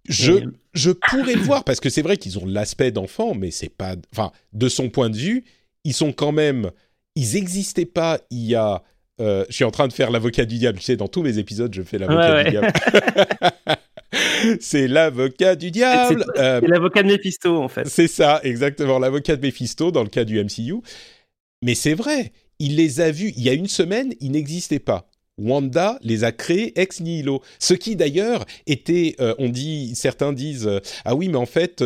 Je, je pourrais le voir parce que c'est vrai qu'ils ont l'aspect d'enfant, mais c'est pas. Enfin, de son point de vue, ils sont quand même. Ils n'existaient pas il y a euh, je suis en train de faire l'avocat du diable. Tu sais, dans tous mes épisodes, je fais l'avocat du diable. c'est l'avocat du diable. Euh, c'est l'avocat de Mephisto, en fait. C'est ça, exactement, l'avocat de Mephisto dans le cas du MCU. Mais c'est vrai, il les a vus il y a une semaine, ils n'existaient pas. Wanda les a créés ex nihilo. Ce qui d'ailleurs était, euh, on dit, certains disent, ah oui, mais en fait,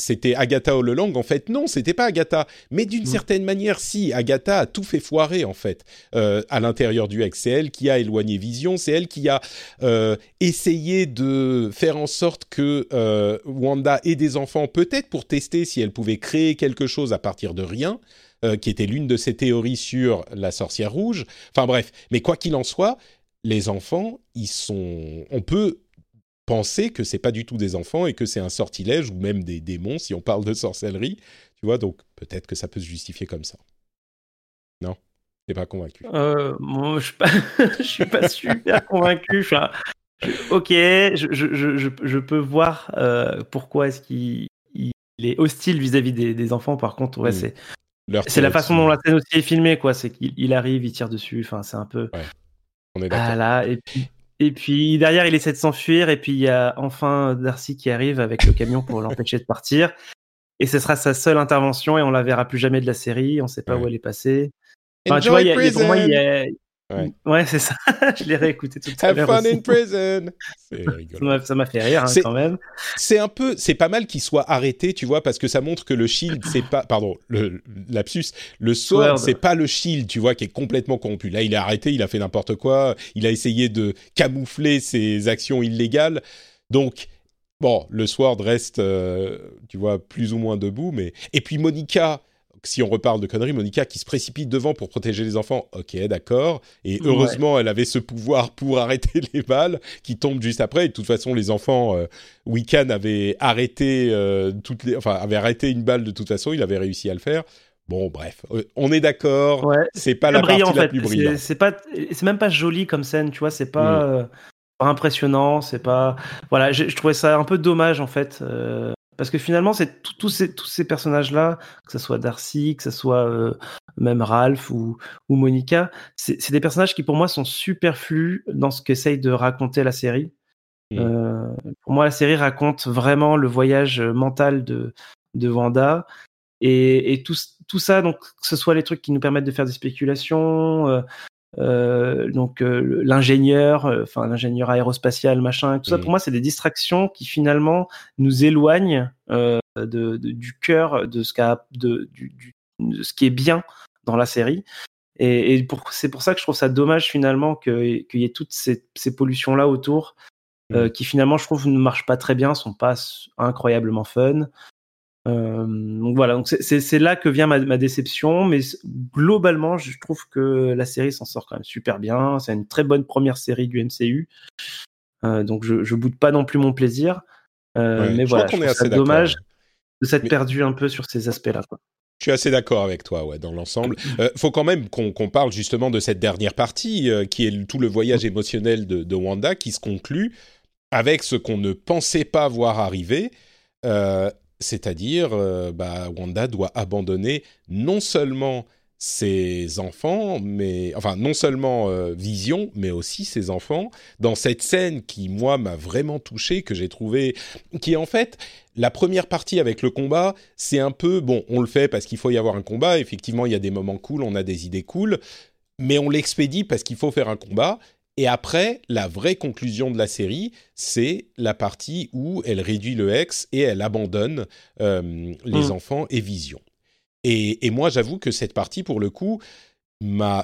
c'était Agatha all along. En fait, non, c'était pas Agatha. Mais d'une mm. certaine manière, si Agatha a tout fait foirer en fait euh, à l'intérieur du X. C'est elle qui a éloigné Vision. C'est elle qui a euh, essayé de faire en sorte que euh, Wanda ait des enfants, peut-être pour tester si elle pouvait créer quelque chose à partir de rien. qui était l'une de ses théories sur la sorcière rouge. Enfin bref, mais quoi qu'il en soit, les enfants, ils sont. On peut penser que c'est pas du tout des enfants et que c'est un sortilège ou même des démons si on parle de sorcellerie. Tu vois, donc peut-être que ça peut se justifier comme ça. Non? T'es pas convaincu? Euh, Moi, je suis pas, je suis pas super convaincu. ok, je, je, je, peux voir euh, pourquoi est-ce qu'il est hostile vis-à-vis des, enfants. Par contre, ouais, c'est c'est la façon dont la scène aussi est filmée, quoi. C'est qu'il arrive, il tire dessus. Enfin, c'est un peu. On est d'accord. Voilà. Et puis, et puis derrière, il essaie de s'enfuir. Et puis il y a enfin Darcy qui arrive avec le camion pour l'empêcher de partir. Et ce sera sa seule intervention et on la verra plus jamais de la série. On ne sait pas où elle est passée. Enfin, tu vois, pour moi, il y a, Ouais, c'est ça. je l'ai réécouté tout à l'heure. Have fun in prison. ça m'a fait rire hein, quand même. C'est un peu, c'est pas mal qu'il soit arrêté, tu vois, parce que ça montre que le shield, c'est pas, pardon, le lapsus, le sword, c'est pas le shield, tu vois, qui est complètement corrompu. Là, il est arrêté, il a fait n'importe quoi, il a essayé de camoufler ses actions illégales. Donc, bon, le sword reste, euh, tu vois, plus ou moins debout, mais et puis Monica si on reparle de conneries, Monica qui se précipite devant pour protéger les enfants, ok, d'accord. Et heureusement, elle avait ce pouvoir pour arrêter les balles qui tombent juste après. Et de toute façon, les enfants, euh, Wiccan avait arrêté euh, toutes les, enfin, avait arrêté une balle de toute façon. Il avait réussi à le faire. Bon, bref, euh, on est d'accord. Ouais. C'est pas la partie la plus brillante. C'est pas, c'est même pas joli comme scène, tu vois. C'est pas. Mm. impressionnant, c'est pas voilà, je, trouvais ça un peu dommage en fait parce que finalement, c'est tous ces, tous ces personnages-là, que ce soit Darcy, que ce soit euh, même Ralph ou, ou Monica, c'est des personnages qui pour moi sont superflus dans ce qu'essaye de raconter la série. Mmh. Euh, pour moi, la série raconte vraiment le voyage mental de, de Wanda. Et, et tout, tout, ça, donc, que ce soit les trucs qui nous permettent de faire des spéculations, euh, euh, donc euh, l'ingénieur, euh, enfin l'ingénieur aérospatial, machin, tout ça. Pour moi, c'est des distractions qui finalement nous éloignent de, du cœur de ce, de, du, de ce qui est bien dans la série. Et, et c'est pour ça que je trouve ça dommage finalement qu'il y ait toutes ces, ces pollutions-là autour, euh, mm. qui finalement, je trouve, ne marchent pas très bien, sont pas incroyablement fun. Euh, donc voilà, donc c'est là que vient ma, ma, déception, mais globalement, je trouve que la série s'en sort quand même super bien. C'est une très bonne première série du MCU, euh, donc je, je boude pas non plus mon plaisir. Euh, mais voilà, je trouve ça dommage de s'être perdu un peu sur ces aspects-là. Je suis assez d'accord avec toi, ouais, dans l'ensemble. Euh, faut quand même qu'on parle justement de cette dernière partie, euh, qui est tout le voyage émotionnel de, de, Wanda, qui se conclut avec ce qu'on ne pensait pas voir arriver, euh, c'est-à-dire, euh, bah, Wanda doit abandonner non seulement ses enfants, mais enfin non seulement euh, Vision, mais aussi ses enfants, dans cette scène qui moi m'a vraiment touché, que j'ai trouvé, qui est en fait la première partie avec le combat, c'est un peu bon, on le fait parce qu'il faut y avoir un combat. Effectivement, il y a des moments cool, on a des idées cool, mais on l'expédie parce qu'il faut faire un combat. Et après, la vraie conclusion de la série, c'est la partie où elle réduit le ex et elle abandonne euh, les mmh. enfants et Vision. Et, et moi, j'avoue que cette partie, pour le coup,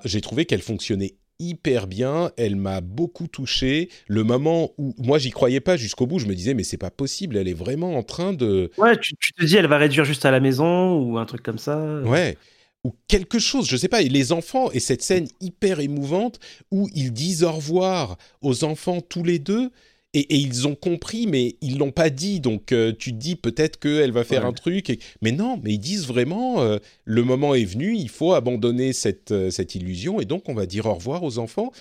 j'ai trouvé qu'elle fonctionnait hyper bien, elle m'a beaucoup touché. Le moment où moi j'y croyais pas jusqu'au bout, je me disais mais c'est pas possible, elle est vraiment en train de. Ouais, tu, tu, te dis elle va réduire juste à la maison ou un truc comme ça. Ouais. Ou quelque chose, je sais pas. Et les enfants et cette scène hyper émouvante où ils disent au revoir aux enfants tous les deux et, ils ont compris, mais ils l'ont pas dit. Donc euh, tu te dis peut-être qu'elle va faire un truc. Et... Mais non, mais ils disent vraiment euh, le moment est venu, il faut abandonner cette, euh, cette illusion et donc on va dire au revoir aux enfants.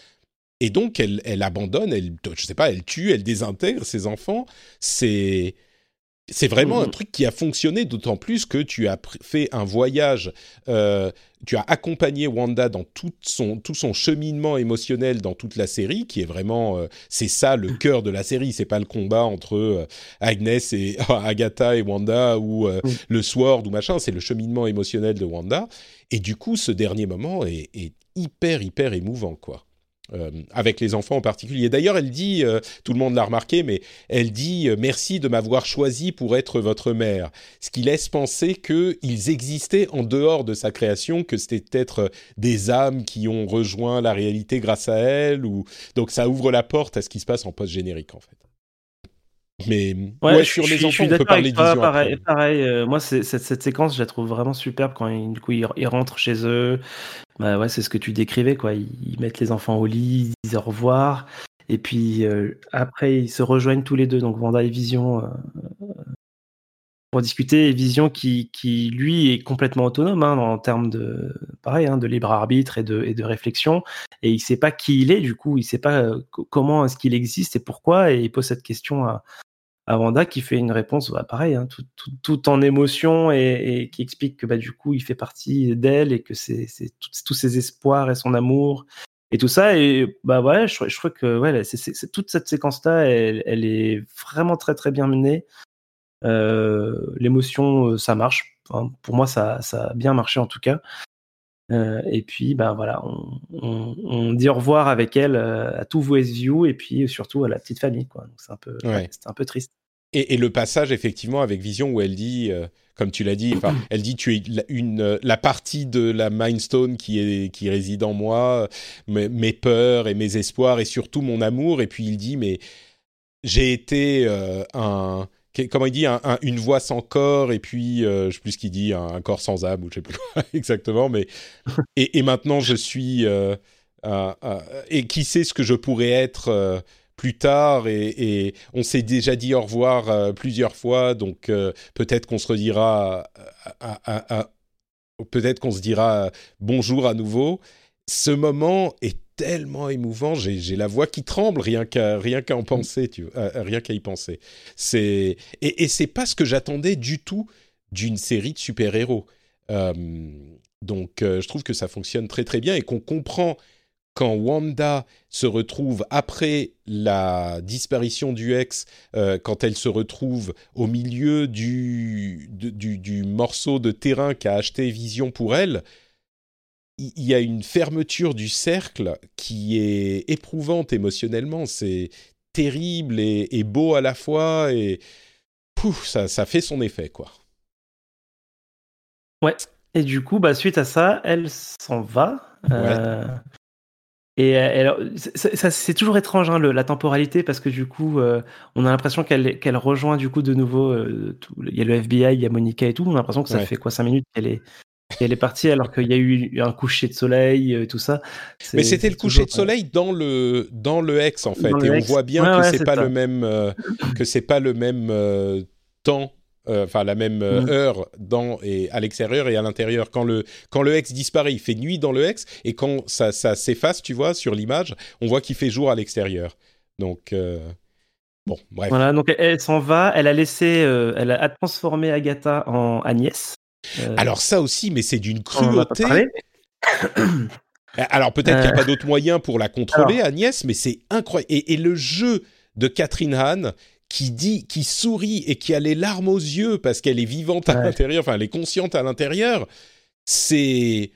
Et donc elle, elle abandonne, elle, je sais pas, elle tue, elle désintègre ses enfants. C'est c'est vraiment un mmh truc qui a fonctionné, d'autant plus que tu as fait un voyage, euh, tu as accompagné Wanda dans tout son, tout son cheminement émotionnel dans toute la série, qui est vraiment, euh, c'est ça le cœur de la série, c'est pas le combat entre euh, Agnès et Agatha et Wanda ou mmh. le Sword ou machin, c'est le cheminement émotionnel de Wanda. Et du coup, ce dernier moment est, est hyper, hyper émouvant, quoi. Euh, avec les enfants en particulier. D'ailleurs, elle dit, euh, tout le monde l'a remarqué, mais elle dit euh, merci de m'avoir choisi pour être votre mère, ce qui laisse penser qu'ils existaient en dehors de sa création, que c'était peut-être des âmes qui ont rejoint la réalité grâce à elle, ou donc ça ouvre la porte à ce qui se passe en post générique en fait. Mais ouais, sur les enfants, on peut parler de vision. Pareil, pareil moi, cette, cette, séquence, je la trouve vraiment superbe quand ils, du coup, ils, ils rentrent chez eux. Bah c'est ce que tu décrivais, quoi. Ils, mettent les enfants au lit, ils disent au revoir. Et puis euh, après, ils se rejoignent tous les deux, donc Vanda et Vision, euh, pour discuter. Vision qui, qui, lui, est complètement autonome hein, en termes hein, de libre arbitre et de, réflexion. Et il sait pas qui il est, du coup, il sait pas euh, comment est-ce qu'il existe et pourquoi. Et il pose cette question à, à Wanda qui fait une réponse bah, pareil, hein, tout, en émotion et, qui explique que bah, du coup il fait partie d'elle et que c'est tous ses espoirs et son amour et tout ça. Et bah ouais, je, trouve que ouais, c'est toute cette séquence-là, elle, elle, est vraiment très très bien menée. Euh, L'émotion, euh, ça marche. Enfin, pour moi, ça, ça a bien marché en tout cas. Euh, et puis, ben voilà, on, on, on, dit au revoir avec elle euh, à tout Westview et puis surtout à la petite famille, quoi. Donc c'est un peu, ouais. c'est un peu triste. Et, et, le passage effectivement avec Vision où elle dit, euh, comme tu l'as dit, elle dit tu es une la partie de la Mind Stone qui est qui réside en moi, mes, mes, peurs et mes espoirs et surtout mon amour. Et puis il dit mais j'ai été euh, un comment il dit, un, un, une voix sans corps et puis euh, je sais plus ce qu'il dit, un, un, corps sans âme ou je sais plus quoi exactement, mais et, et, maintenant je suis euh, et qui sait ce que je pourrais être euh, plus tard et, et on s'est déjà dit au revoir euh, plusieurs fois, donc peut-être qu'on se redira, peut-être qu'on se dira bonjour à nouveau. Ce moment est tellement émouvant. J'ai la voix qui tremble rien qu'à rien qu'à en mm. penser, tu euh, rien qu'à y penser. C'est et, et c'est pas ce que j'attendais du tout d'une série de super héros. Euh, donc euh, je trouve que ça fonctionne très très bien et qu'on comprend quand Wanda se retrouve après la disparition du ex, euh, quand elle se retrouve au milieu du, du, du morceau de terrain qu'a acheté Vision pour elle, il y a une fermeture du cercle qui est éprouvante émotionnellement. C'est terrible et, et, beau à la fois et pouf, ça, ça fait son effet, quoi. Ouais. Et du coup, bah, suite à ça, elle s'en va. Euh, et alors, c'est toujours étrange hein, le, la temporalité parce que du coup, euh, on a l'impression qu'elle qu'elle rejoint du coup de nouveau. Euh, tout, il y a le FBI, il y a Monica et tout. On a l'impression que ça fait quoi 5 minutes qu'elle est qu'elle est partie alors qu'il y a eu un coucher de soleil et tout ça. Mais c'était le coucher de soleil dans le dans le ex en fait, et on voit bien que c'est pas, le même que c'est pas le même temps euh, enfin la même euh, mm. heure dans et à l'extérieur et à l'intérieur. Quand le quand le hex disparaît, il fait nuit dans le hex et quand ça, ça s'efface, tu vois, sur l'image, on voit qu'il fait jour à l'extérieur. Donc euh, bon, bref. Voilà, donc elle, s'en va. Elle a laissé, elle a transformé Agatha en Agnès. Alors ça aussi, mais c'est d'une cruauté. Alors peut-être qu'il n'y a pas d'autre moyen pour la contrôler, Agnès, mais c'est incroyable. Et, et, le jeu de Catherine Hahn qui dit, qui sourit et qui a les larmes aux yeux parce qu'elle est vivante à l'intérieur, enfin elle est consciente à l'intérieur, c'est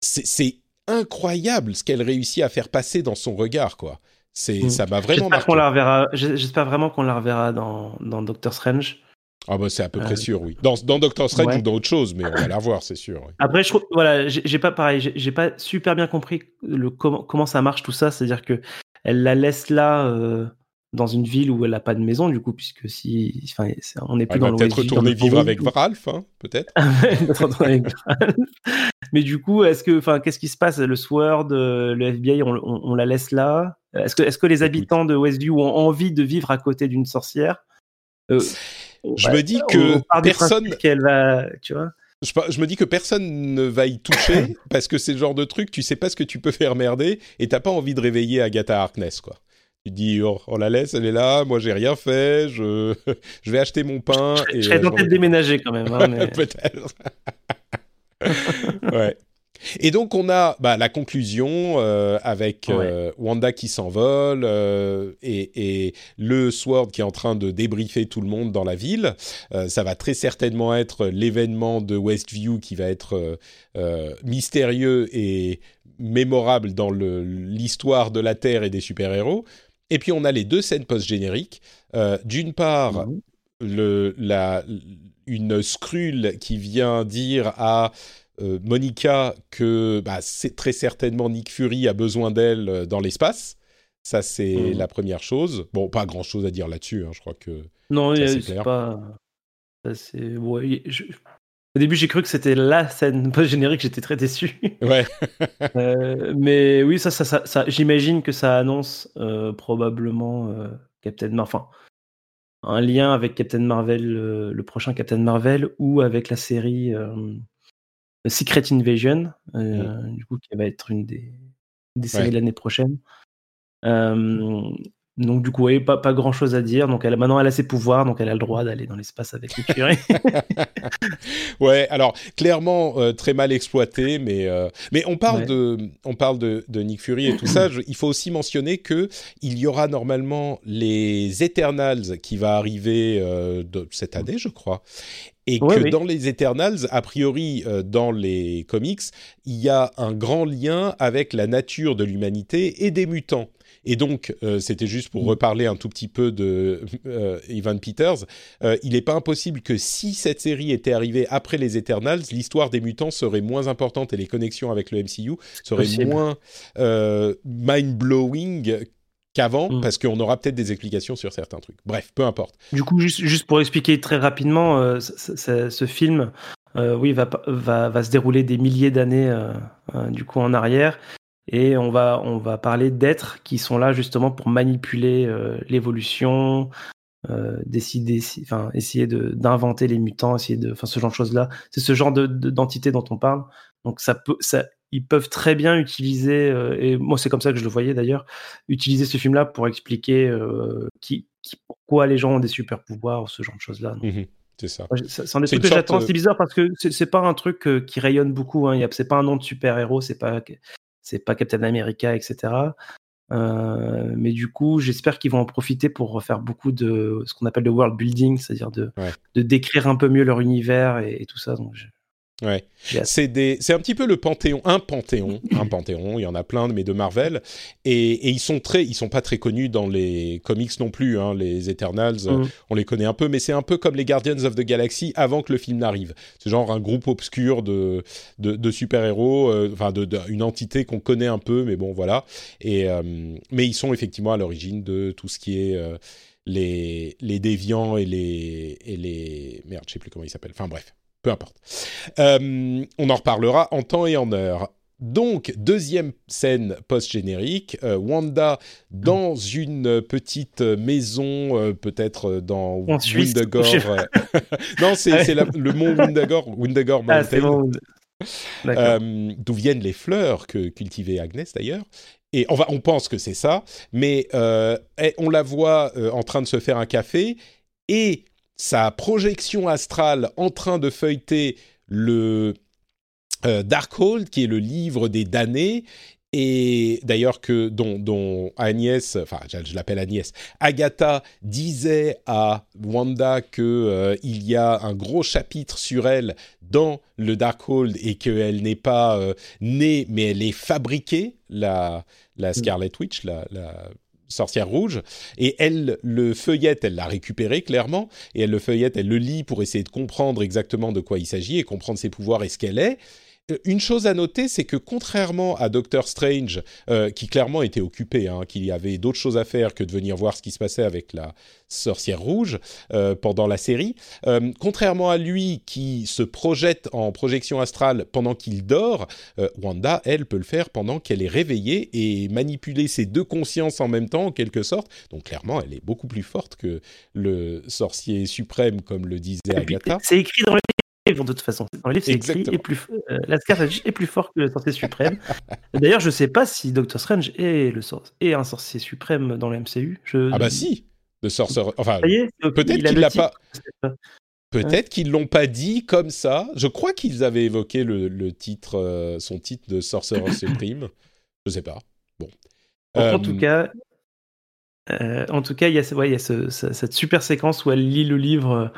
c'est incroyable ce qu'elle réussit à faire passer dans son regard, quoi. C'est mm. ça m'a vraiment J'espère qu'on la reverra. J'espère vraiment qu'on la reverra dans dans Doctor Strange. Ah bah c'est à peu près sûr, oui. Dans, dans Doctor Strange ou dans autre chose, mais on va la revoir, c'est sûr. Après, je trouve, voilà, j'ai pas pareil, j'ai pas super bien compris le comment comment ça marche tout ça, c'est-à-dire que elle la laisse là. Euh, dans une ville où elle n'a pas de maison, du coup, puisque si, enfin, on n'est plus dans le peut-être retourner vivre avec Ralph, hein, peut-être. Mais du coup, est-ce que, enfin, qu'est-ce qui se passe? Le Sword, euh, le FBI, on, la laisse là Est-ce que, est-ce que les habitants de Westview ont envie de vivre à côté d'une sorcière? Euh, Je me dis que personne. Qu'elle va, tu vois. Je, me dis que personne ne va y toucher parce que c'est le genre de truc, tu sais pas ce que tu peux faire merder et t'as pas envie de réveiller Agatha Harkness, quoi. Tu dis, oh, on la laisse, elle est là, moi j'ai rien fait, je, je vais acheter mon pain. Je, et je serais tenté de déménager quand même. Hein, Peut-être. ouais. Et donc on a bah, la conclusion euh, avec euh, Wanda qui s'envole euh, et, et, le Sword qui est en train de débriefer tout le monde dans la ville. ça va très certainement être l'événement de Westview qui va être mystérieux et mémorable dans l'histoire de la Terre et des super-héros. Et puis on a les deux scènes post-génériques. D'une part, mhm. le, la, une scrule qui vient dire à Monica que bah, c'est très certainement Nick Fury a besoin d'elle euh, dans l'espace. Ça, c'est mhm. la première chose. Bon, pas grand-chose à dire là-dessus, hein, je crois que... Non, c'est pas... C'est... Ouais, je... Au début, j'ai cru que c'était la scène post-générique, j'étais très déçu. Ouais. euh, mais oui, ça, ça, ça, ça j'imagine que ça annonce euh, probablement euh, Captain Marvel, enfin, un lien avec Captain Marvel, euh, le prochain Captain Marvel, ou avec la série Secret Invasion, mm. du coup, qui va être une des, des séries de l'année prochaine. Donc du coup, pas, pas grand chose à dire. Donc elle, maintenant, elle a ses pouvoirs, donc elle a le droit d'aller dans l'espace avec le curé. ouais, alors clairement euh, très mal exploité, mais euh, mais on parle de on parle de, de, Nick Fury et tout ça. il faut aussi mentionner que il y aura normalement les Eternals qui va arriver euh, de, cette année, je crois. Et que dans les Eternals, a priori dans les comics, il y a un grand lien avec la nature de l'humanité et des mutants. Et donc, euh, c'était juste pour mm. reparler un tout petit peu de euh, Ivan Peters. Euh, il n'est pas impossible que si cette série était arrivée après les Eternals, l'histoire des mutants serait moins importante et les connexions avec le MCU seraient moins mind-blowing qu'avant, mm. parce qu'on aura peut-être des explications sur certains trucs. Bref, peu importe. Du coup, juste, juste pour expliquer très rapidement, ce film, oui, va, va, va, se dérouler des milliers d'années du coup en arrière, et on va, on va parler d'êtres qui sont là justement pour manipuler euh, l'évolution, euh, décider, enfin, essayer d'inventer les mutants, essayer de, enfin, ce genre de choses-là. C'est ce genre de, d'entité dont on parle. Donc ça peut, ça, ils peuvent très bien utiliser, euh, et moi c'est comme ça que je le voyais d'ailleurs, utiliser ce film-là pour expliquer euh, qui, qui, pourquoi les gens ont des super pouvoirs ou ce genre de choses-là. Mmh c'est ça. C'est un des trucs que j'attends. C'est bizarre parce que c'est pas un truc qui rayonne beaucoup. Hein. C'est pas un nom de super héros. C'est pas pas Captain America, etc. Euh, mais du coup, j'espère qu'ils vont en profiter pour refaire beaucoup de ce qu'on appelle le world building, c'est-à-dire de, de décrire un peu mieux leur univers et, tout ça. Donc Ouais. C'est des, c'est un petit peu le panthéon, un panthéon, un panthéon. Il y en a plein, mais de Marvel, et, et, ils sont très, ils sont pas très connus dans les comics non plus. Hein, les Eternals, mm. on les connaît un peu, mais c'est un peu comme les Guardians of the Galaxy avant que le film n'arrive. C'est genre un groupe obscur de de, de super héros, euh, enfin de, de, une entité qu'on connaît un peu, mais bon voilà. Et euh, mais ils sont effectivement à l'origine de tout ce qui est euh, les les déviants et les et les merde, je sais plus comment ils s'appellent. Enfin bref peu importe. Euh, on en reparlera en temps et en heure. Donc, deuxième scène post-générique, euh, Wanda dans une petite maison, euh, peut-être dans Windagore. non, c'est le mont Windagore, Windagore ah, Mountain. D'où viennent les fleurs que cultivait Agnès d'ailleurs. Et on, va, on pense que c'est ça, mais on la voit en train de se faire un café et sa projection astrale en train de feuilleter le euh, Darkhold, qui est le livre des damnés, et d'ailleurs que dont, Agnès, enfin je, l'appelle Agnès, Agatha disait à Wanda que euh, il y a un gros chapitre sur elle dans le Darkhold et qu'elle n'est pas euh, née mais elle est fabriquée, la, la mm. Scarlet Witch, la, la sorcière rouge, et elle le feuillette, elle l'a récupéré clairement, et elle le feuillette, elle le lit pour essayer de comprendre exactement de quoi il s'agit et comprendre ses pouvoirs et ce qu'elle est. Euh, une chose à noter, c'est que contrairement à Doctor Strange, euh, qui clairement était occupé, hein, qu'il y avait d'autres choses à faire que de venir voir ce qui se passait avec la sorcière rouge euh, pendant la série, contrairement à lui qui se projette en projection astrale pendant qu'il dort, Wanda, elle, peut le faire pendant qu'elle est réveillée et manipuler ses deux consciences en même temps, en quelque sorte. Donc clairement, elle est beaucoup plus forte que le sorcier suprême, comme le disait Agatha. C'est écrit dans le de toute façon. Dans le livre, c'est écrit est plus, euh, la stratégie est plus fort que le sorcier suprême. D'ailleurs, je sais pas si Doctor Strange est, le est un sorcier suprême dans le MCU. Ah bah si, le sorcerer. Enfin, peut-être qu'il l'a pas. Peut-être qu'ils l'ont pas dit comme ça. Je crois qu'ils avaient évoqué le, titre, euh, son titre de Sorcerer Supreme. Je sais pas. Bon. En, tout euh, cas, en tout cas, il y a, ouais, y a cette super séquence où elle lit le livre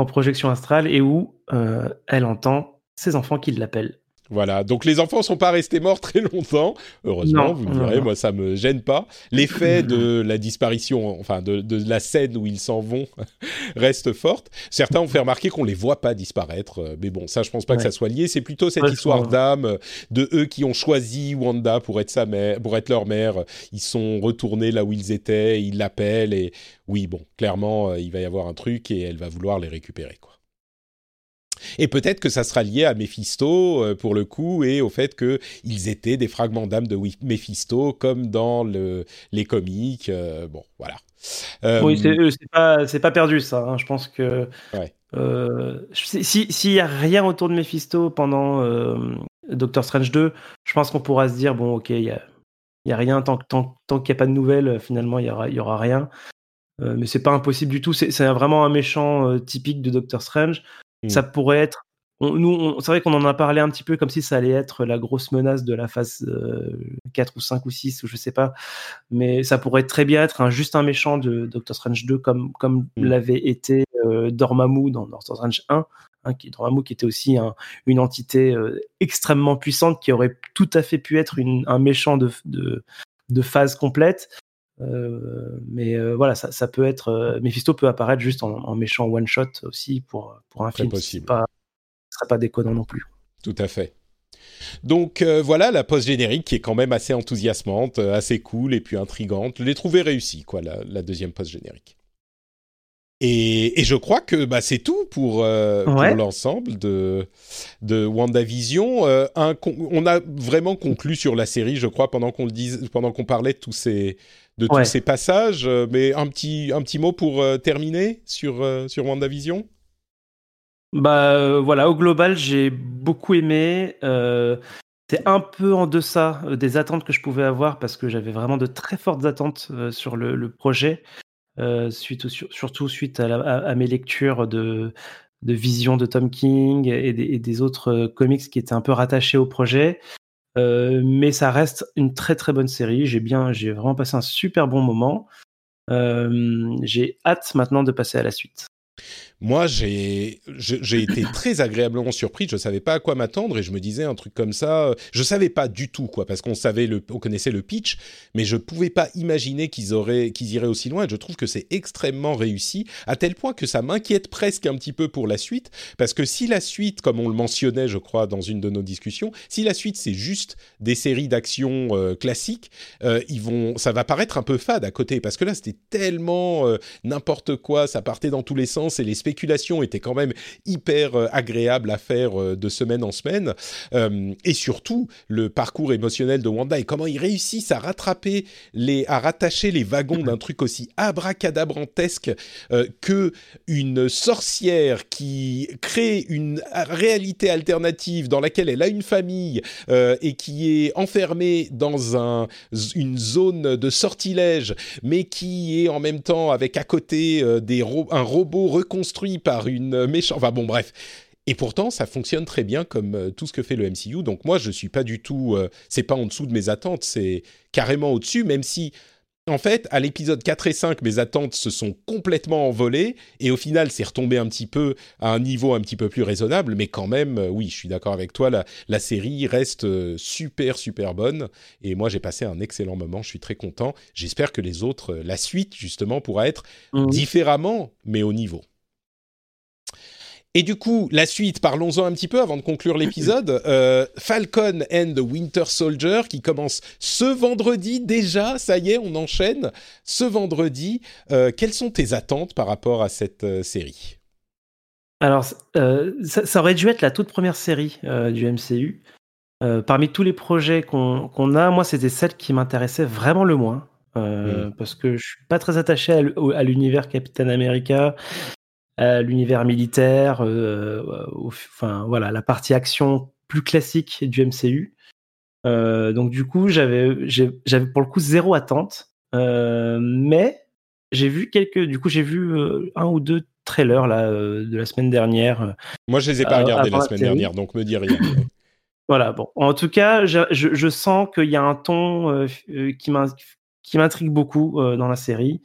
en projection astrale et où euh, elle entend ses enfants qui l'appellent. Voilà, donc les enfants sont pas restés morts très longtemps, heureusement, vous me direz, moi ça me gêne pas. L'effet de la disparition, enfin de, la scène où ils s'en vont, reste forte. Certains ont fait remarquer qu'on les voit pas disparaître, euh, mais bon, ça je pense pas que ça soit lié. C'est plutôt cette histoire d'âme euh, de eux qui ont choisi Wanda pour être sa mère, pour être leur mère. Ils sont retournés là où ils étaient, ils l'appellent et oui, bon, clairement, il va y avoir un truc et elle va vouloir les récupérer, quoi. Et peut-être que ça sera lié à Mephisto euh, pour le coup et au fait qu'ils étaient des fragments d'âme de Mephisto comme dans le, les comics. Euh, bon, voilà. Euh, oui, c'est pas, pas perdu ça. Hein. Je pense que s'il n'y a rien autour de Mephisto pendant Doctor Strange 2, je pense qu'on pourra se dire bon, ok, il y a, y a rien tant, tant, tant qu'il n'y a pas de nouvelles, finalement, il y aura, y aura rien. mais c'est pas impossible du tout. C'est vraiment un méchant typique de Doctor Strange. Ça mmh. pourrait être. nous, c'est vrai qu'on en a parlé un petit peu comme si ça allait être la grosse menace de la phase 4 ou 5 ou 6 ou je sais pas. Mais ça pourrait très bien être un, juste un méchant de Doctor Strange 2 comme, comme mmh. l'avait été Dormammu dans Doctor Strange 1. Hein, qui, Dormammu qui était aussi une entité extrêmement puissante qui aurait tout à fait pu être un méchant de, de, de phase complète. Euh, mais euh, voilà, ça, ça, peut être. Euh, Mephisto peut apparaître juste en, méchant one shot aussi pour, pour un film. Possible. Pas, ce sera pas déconnant non plus. Tout à fait. Donc voilà la post générique qui est quand même assez enthousiasmante, assez cool et puis intrigante. Je l'ai trouvé réussi quoi la, la deuxième post générique. Et, et, je crois que bah, c'est tout pour, pour l'ensemble de, de WandaVision. un, on a vraiment conclu sur la série, je crois, pendant qu'on le pendant qu'on parlait de tous ces de tous ces passages. Euh, mais un petit, un petit mot pour euh, terminer sur, euh, sur WandaVision? Bah voilà, au global, j'ai beaucoup aimé. c'est un peu en deçà des attentes que je pouvais avoir parce que j'avais vraiment de très fortes attentes sur le, projet, suite, surtout suite à, mes lectures de, de Vision de Tom King et des, et des, autres comics qui étaient un peu rattachés au projet. Euh, mais ça reste une très très bonne série. J'ai bien, j'ai vraiment passé un super bon moment. Euh, j'ai hâte maintenant de passer à la suite. Moi, j'ai été très agréablement surpris. Je savais pas à quoi m'attendre et je me disais un truc comme ça. Je savais pas du tout quoi, parce qu'on savait le, on connaissait le pitch, mais je pouvais pas imaginer qu'ils qu'ils iraient aussi loin. Et je trouve que c'est extrêmement réussi, à tel point que ça m'inquiète presque un petit peu pour la suite, parce que si la suite, comme on le mentionnait, je crois, dans une de nos discussions, si la suite c'est juste des séries d'action euh, classiques, euh, ils vont, ça va paraître un peu fade à côté, parce que là c'était tellement euh, n'importe quoi, ça partait dans tous les sens et les spéculation était quand même hyper euh, agréable à faire euh, de semaine en semaine. Euh, et surtout, le parcours émotionnel de Wanda et comment ils réussissent à rattraper les, à rattacher les wagons d'un truc aussi abracadabrantesque que une sorcière qui crée une réalité alternative dans laquelle elle a une famille et qui est enfermée dans un, une zone de sortilège, mais qui est en même temps avec à côté des un robot reconstruit par une méchante. Enfin bon, bref. Et pourtant, ça fonctionne très bien comme euh, tout ce que fait le MCU. Donc moi, je suis pas du tout. Euh, c'est pas en dessous de mes attentes, c'est carrément au-dessus, même si. En fait, à l'épisode 4 et 5, mes attentes se sont complètement envolées et au final, c'est retombé un petit peu à un niveau un petit peu plus raisonnable, mais quand même, euh, oui, je suis d'accord avec toi, la, la, série reste super, super bonne et moi, j'ai passé un excellent moment, je suis très content. J'espère que les autres, la suite, justement, pourra être mmh. différemment, mais au niveau. Et du coup, la suite, parlons-en un petit peu avant de conclure l'épisode. Euh, Falcon and the Winter Soldier qui commence ce vendredi déjà. Ça y est, on enchaîne ce vendredi. Euh, quelles sont tes attentes par rapport à cette euh, série? Alors, ça, aurait dû être la toute première série du MCU. parmi tous les projets qu'on a, moi, c'était celle qui m'intéressait vraiment le moins. Mm. Parce que je suis pas très attaché à l'univers Captain America l'univers militaire, euh, enfin voilà, la partie action plus classique du MCU. Euh, donc du coup, j'avais, j'avais pour le coup zéro attente, euh, mais j'ai vu quelques, du coup, j'ai vu un ou deux trailers là de la semaine dernière. Moi, je les ai pas regardés la semaine dernière, donc me dis rien. voilà, bon. En tout cas, je, je sens qu'il y a un ton qui m'intrigue beaucoup dans la série.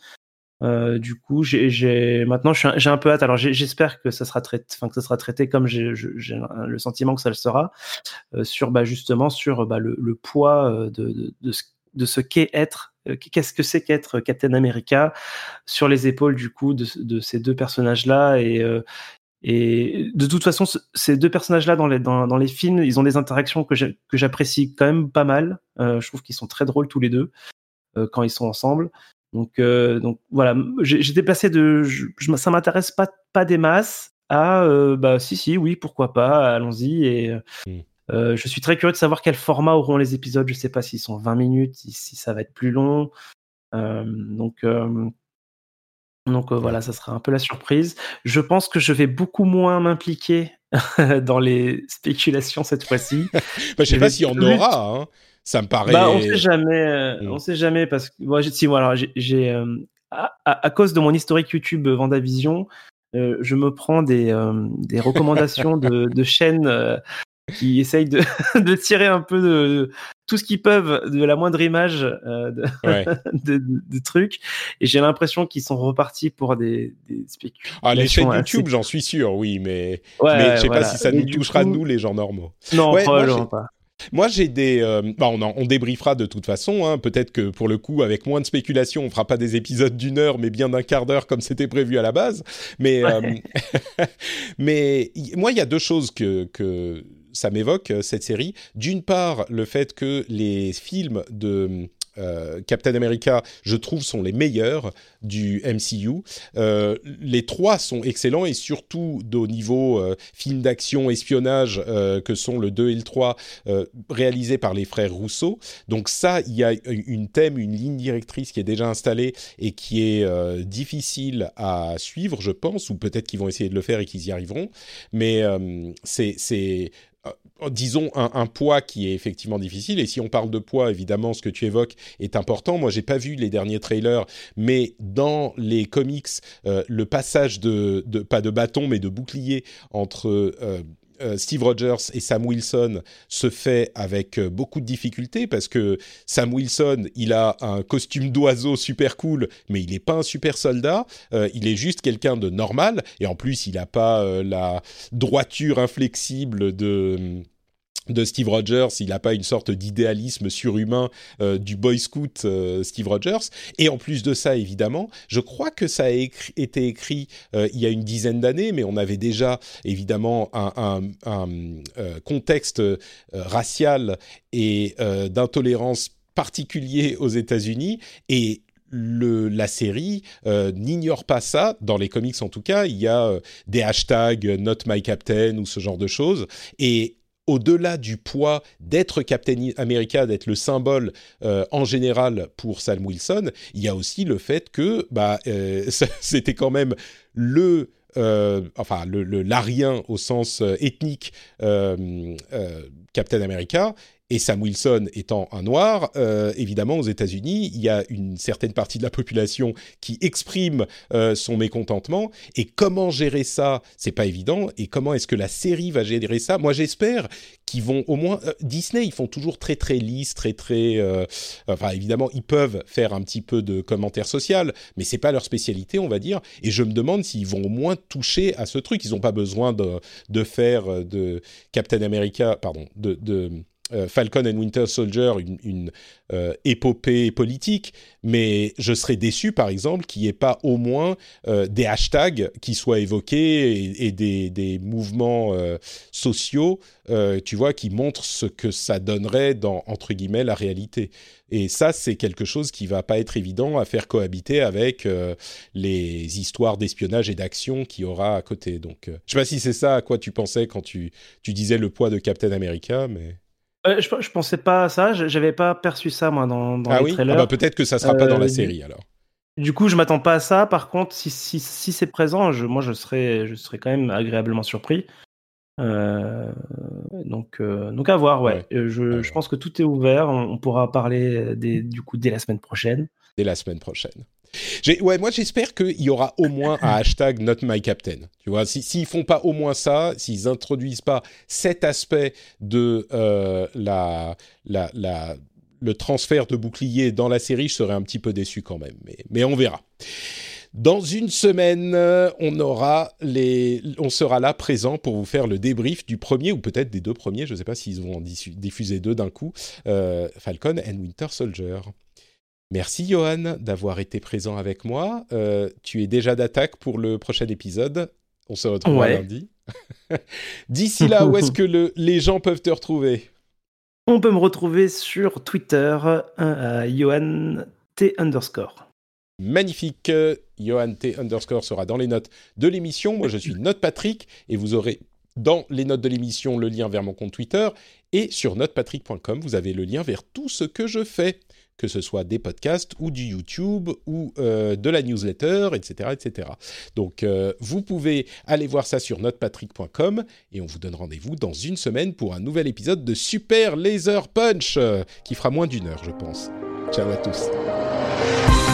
Euh, du coup, j'ai maintenant j'ai un peu hâte. Alors j'espère que ça sera traité, enfin que ça sera traité comme j'ai le sentiment que ça le sera euh, sur bah, justement sur bah, le, poids euh, de, ce, qu'est être, qu'est-ce que c'est qu'être Captain America sur les épaules du coup de, ces deux personnages là et de toute façon, ces deux personnages-là dans les, films, ils ont des interactions que j'apprécie quand même pas mal. Je trouve qu'ils sont très drôles tous les deux quand ils sont ensemble. Donc, euh, donc voilà, j'étais passé de je, ça m'intéresse pas, pas des masses à euh, bah si si oui pourquoi pas allons-y et euh, je suis très curieux de savoir quel format auront les épisodes. Je sais pas s'ils sont 20 minutes, si, ça va être plus long. donc donc voilà, ça sera un peu la surprise. Je pense que je vais beaucoup moins m'impliquer dans les spéculations cette fois-ci. bah, je sais pas s'il y en aura. Hein ça me paraît. Bah, on sait jamais, euh, mm. on sait jamais parce que moi, si voilà, j'ai euh, à, à, cause de mon historique YouTube Vendavision, euh, je me prends des, des recommandations de, de chaînes qui essayent de, de, tirer un peu de, tout ce qu'ils peuvent de la moindre image de, trucs. Et j'ai l'impression qu'ils sont repartis pour des, des spéculations. Ah, les chaînes YouTube, j'en suis sûr, oui, mais, mais je sais pas si ça nous touchera, nous, les gens normaux. Non, probablement pas. Moi, j'ai des. Euh, bah, on, on, débriefera de toute façon. Hein. Peut-être que pour le coup, avec moins de spéculation, on fera pas des épisodes d'une heure, mais bien d'un quart d'heure comme c'était prévu à la base. Mais, euh, mais moi, il y a deux choses que, que ça m'évoque cette série. D'une part, le fait que les films de euh, Captain America, je trouve, sont les meilleurs du MCU. Euh, les trois sont excellents et surtout au niveau euh, film d'action, espionnage, que sont le 2 et le 3, réalisés par les frères Rousseau. Donc ça, il y a une thème, une ligne directrice qui est déjà installée et qui est difficile à suivre, je pense, ou peut-être qu'ils vont essayer de le faire et qu'ils y arriveront. Mais c'est disons, un, poids qui est effectivement difficile. Et si on parle de poids, évidemment, ce que tu évoques est important. Moi, j'ai pas vu les derniers trailers, mais dans les comics, euh, le passage de, pas de bâton, mais de bouclier entre euh, Steve Rogers et Sam Wilson se fait avec beaucoup de difficultés parce que Sam Wilson, il a un costume d'oiseau super cool, mais il n'est pas un super soldat. il est juste quelqu'un de normal et en plus, il n'a pas la droiture inflexible de de Steve Rogers, il n'a pas une sorte d'idéalisme surhumain euh, du Boy Scout euh, Steve Rogers. Et en plus de ça, évidemment, je crois que ça a été écrit euh, il y a une dizaine d'années, mais on avait déjà évidemment un, contexte racial et d'intolérance particulier aux États-Unis. Et le, la série n'ignore pas ça. Dans les comics, en tout cas, il y a des hashtags Not My Captain ou ce genre de choses. Et au-delà du poids d'être Captain America, d'être le symbole euh, en général pour Sam Wilson, il y a aussi le fait que bah, euh, c'était quand même le euh, l'arien au sens ethnique Captain America et Sam Wilson étant un noir, euh, évidemment aux États-Unis, il y a une certaine partie de la population qui exprime euh, son mécontentement. Et comment gérer ça, c'est pas évident. Et comment est-ce que la série va gérer ça? Moi, j'espère qu'ils vont au moins euh, Disney, ils font toujours très très lisse, très très. enfin, évidemment, ils peuvent faire un petit peu de commentaire social, mais c'est pas leur spécialité, on va dire. Et je me demande s'ils vont au moins toucher à ce truc. Ils n'ont pas besoin de, faire de Captain America, pardon, de, Falcon and Winter Soldier une, euh, épopée politique, mais je serais déçu, par exemple, qu'il n'y ait pas au moins euh, des hashtags qui soient évoqués et, des, mouvements sociaux, tu vois, qui montrent ce que ça donnerait dans, entre guillemets, la réalité. Et ça, c'est quelque chose qui va pas être évident à faire cohabiter avec les histoires d'espionnage et d'action qu'il y aura à côté. Donc, je sais pas si c'est ça à quoi tu pensais quand tu disais le poids de Captain America, mais... Euh, je, je, pensais pas à ça, j'avais pas perçu ça moi dans, dans ah les oui? Trailers. Ah bah peut-être que ça sera pas dans la euh, série alors. Du coup, je m'attends pas à ça. Par contre, si, si, si c'est présent, je, moi je serais, je serais quand même agréablement surpris. Euh, donc, donc à voir, ouais. ouais. Je, je, pense que tout est ouvert. On, on pourra parler des, du coup dès la semaine prochaine. Dès la semaine prochaine. Ouais, moi j'espère qu'il y aura au moins un hashtag Not My Captain. Tu vois, s'ils si, font pas au moins ça, s'ils introduisent pas cet aspect de euh, la, le transfert de bouclier dans la série, je serais un petit peu déçu quand même. Mais, on verra. Dans une semaine, on aura les, on sera là présent pour vous faire le débrief du premier ou peut-être des deux premiers. Je ne sais pas s'ils vont en diffuser deux d'un coup. Euh, Falcon and Winter Soldier. Merci Johan d'avoir été présent avec moi. Euh, tu es déjà d'attaque pour le prochain épisode. On se retrouve ouais. lundi. D'ici là, où est-ce que le, les gens peuvent te retrouver? On peut me retrouver sur Twitter, euh, Johan T underscore. Magnifique. Johan T underscore sera dans les notes de l'émission. Moi, je suis Note Patrick et vous aurez dans les notes de l'émission le lien vers mon compte Twitter et sur notepatrick.com, vous avez le lien vers tout ce que je fais que ce soit des podcasts ou du YouTube ou euh, de la newsletter, etc. etc. Donc euh, vous pouvez aller voir ça sur notepatrick.com et on vous donne rendez-vous dans une semaine pour un nouvel épisode de Super Laser Punch euh, qui fera moins d'une heure je pense. Ciao à tous.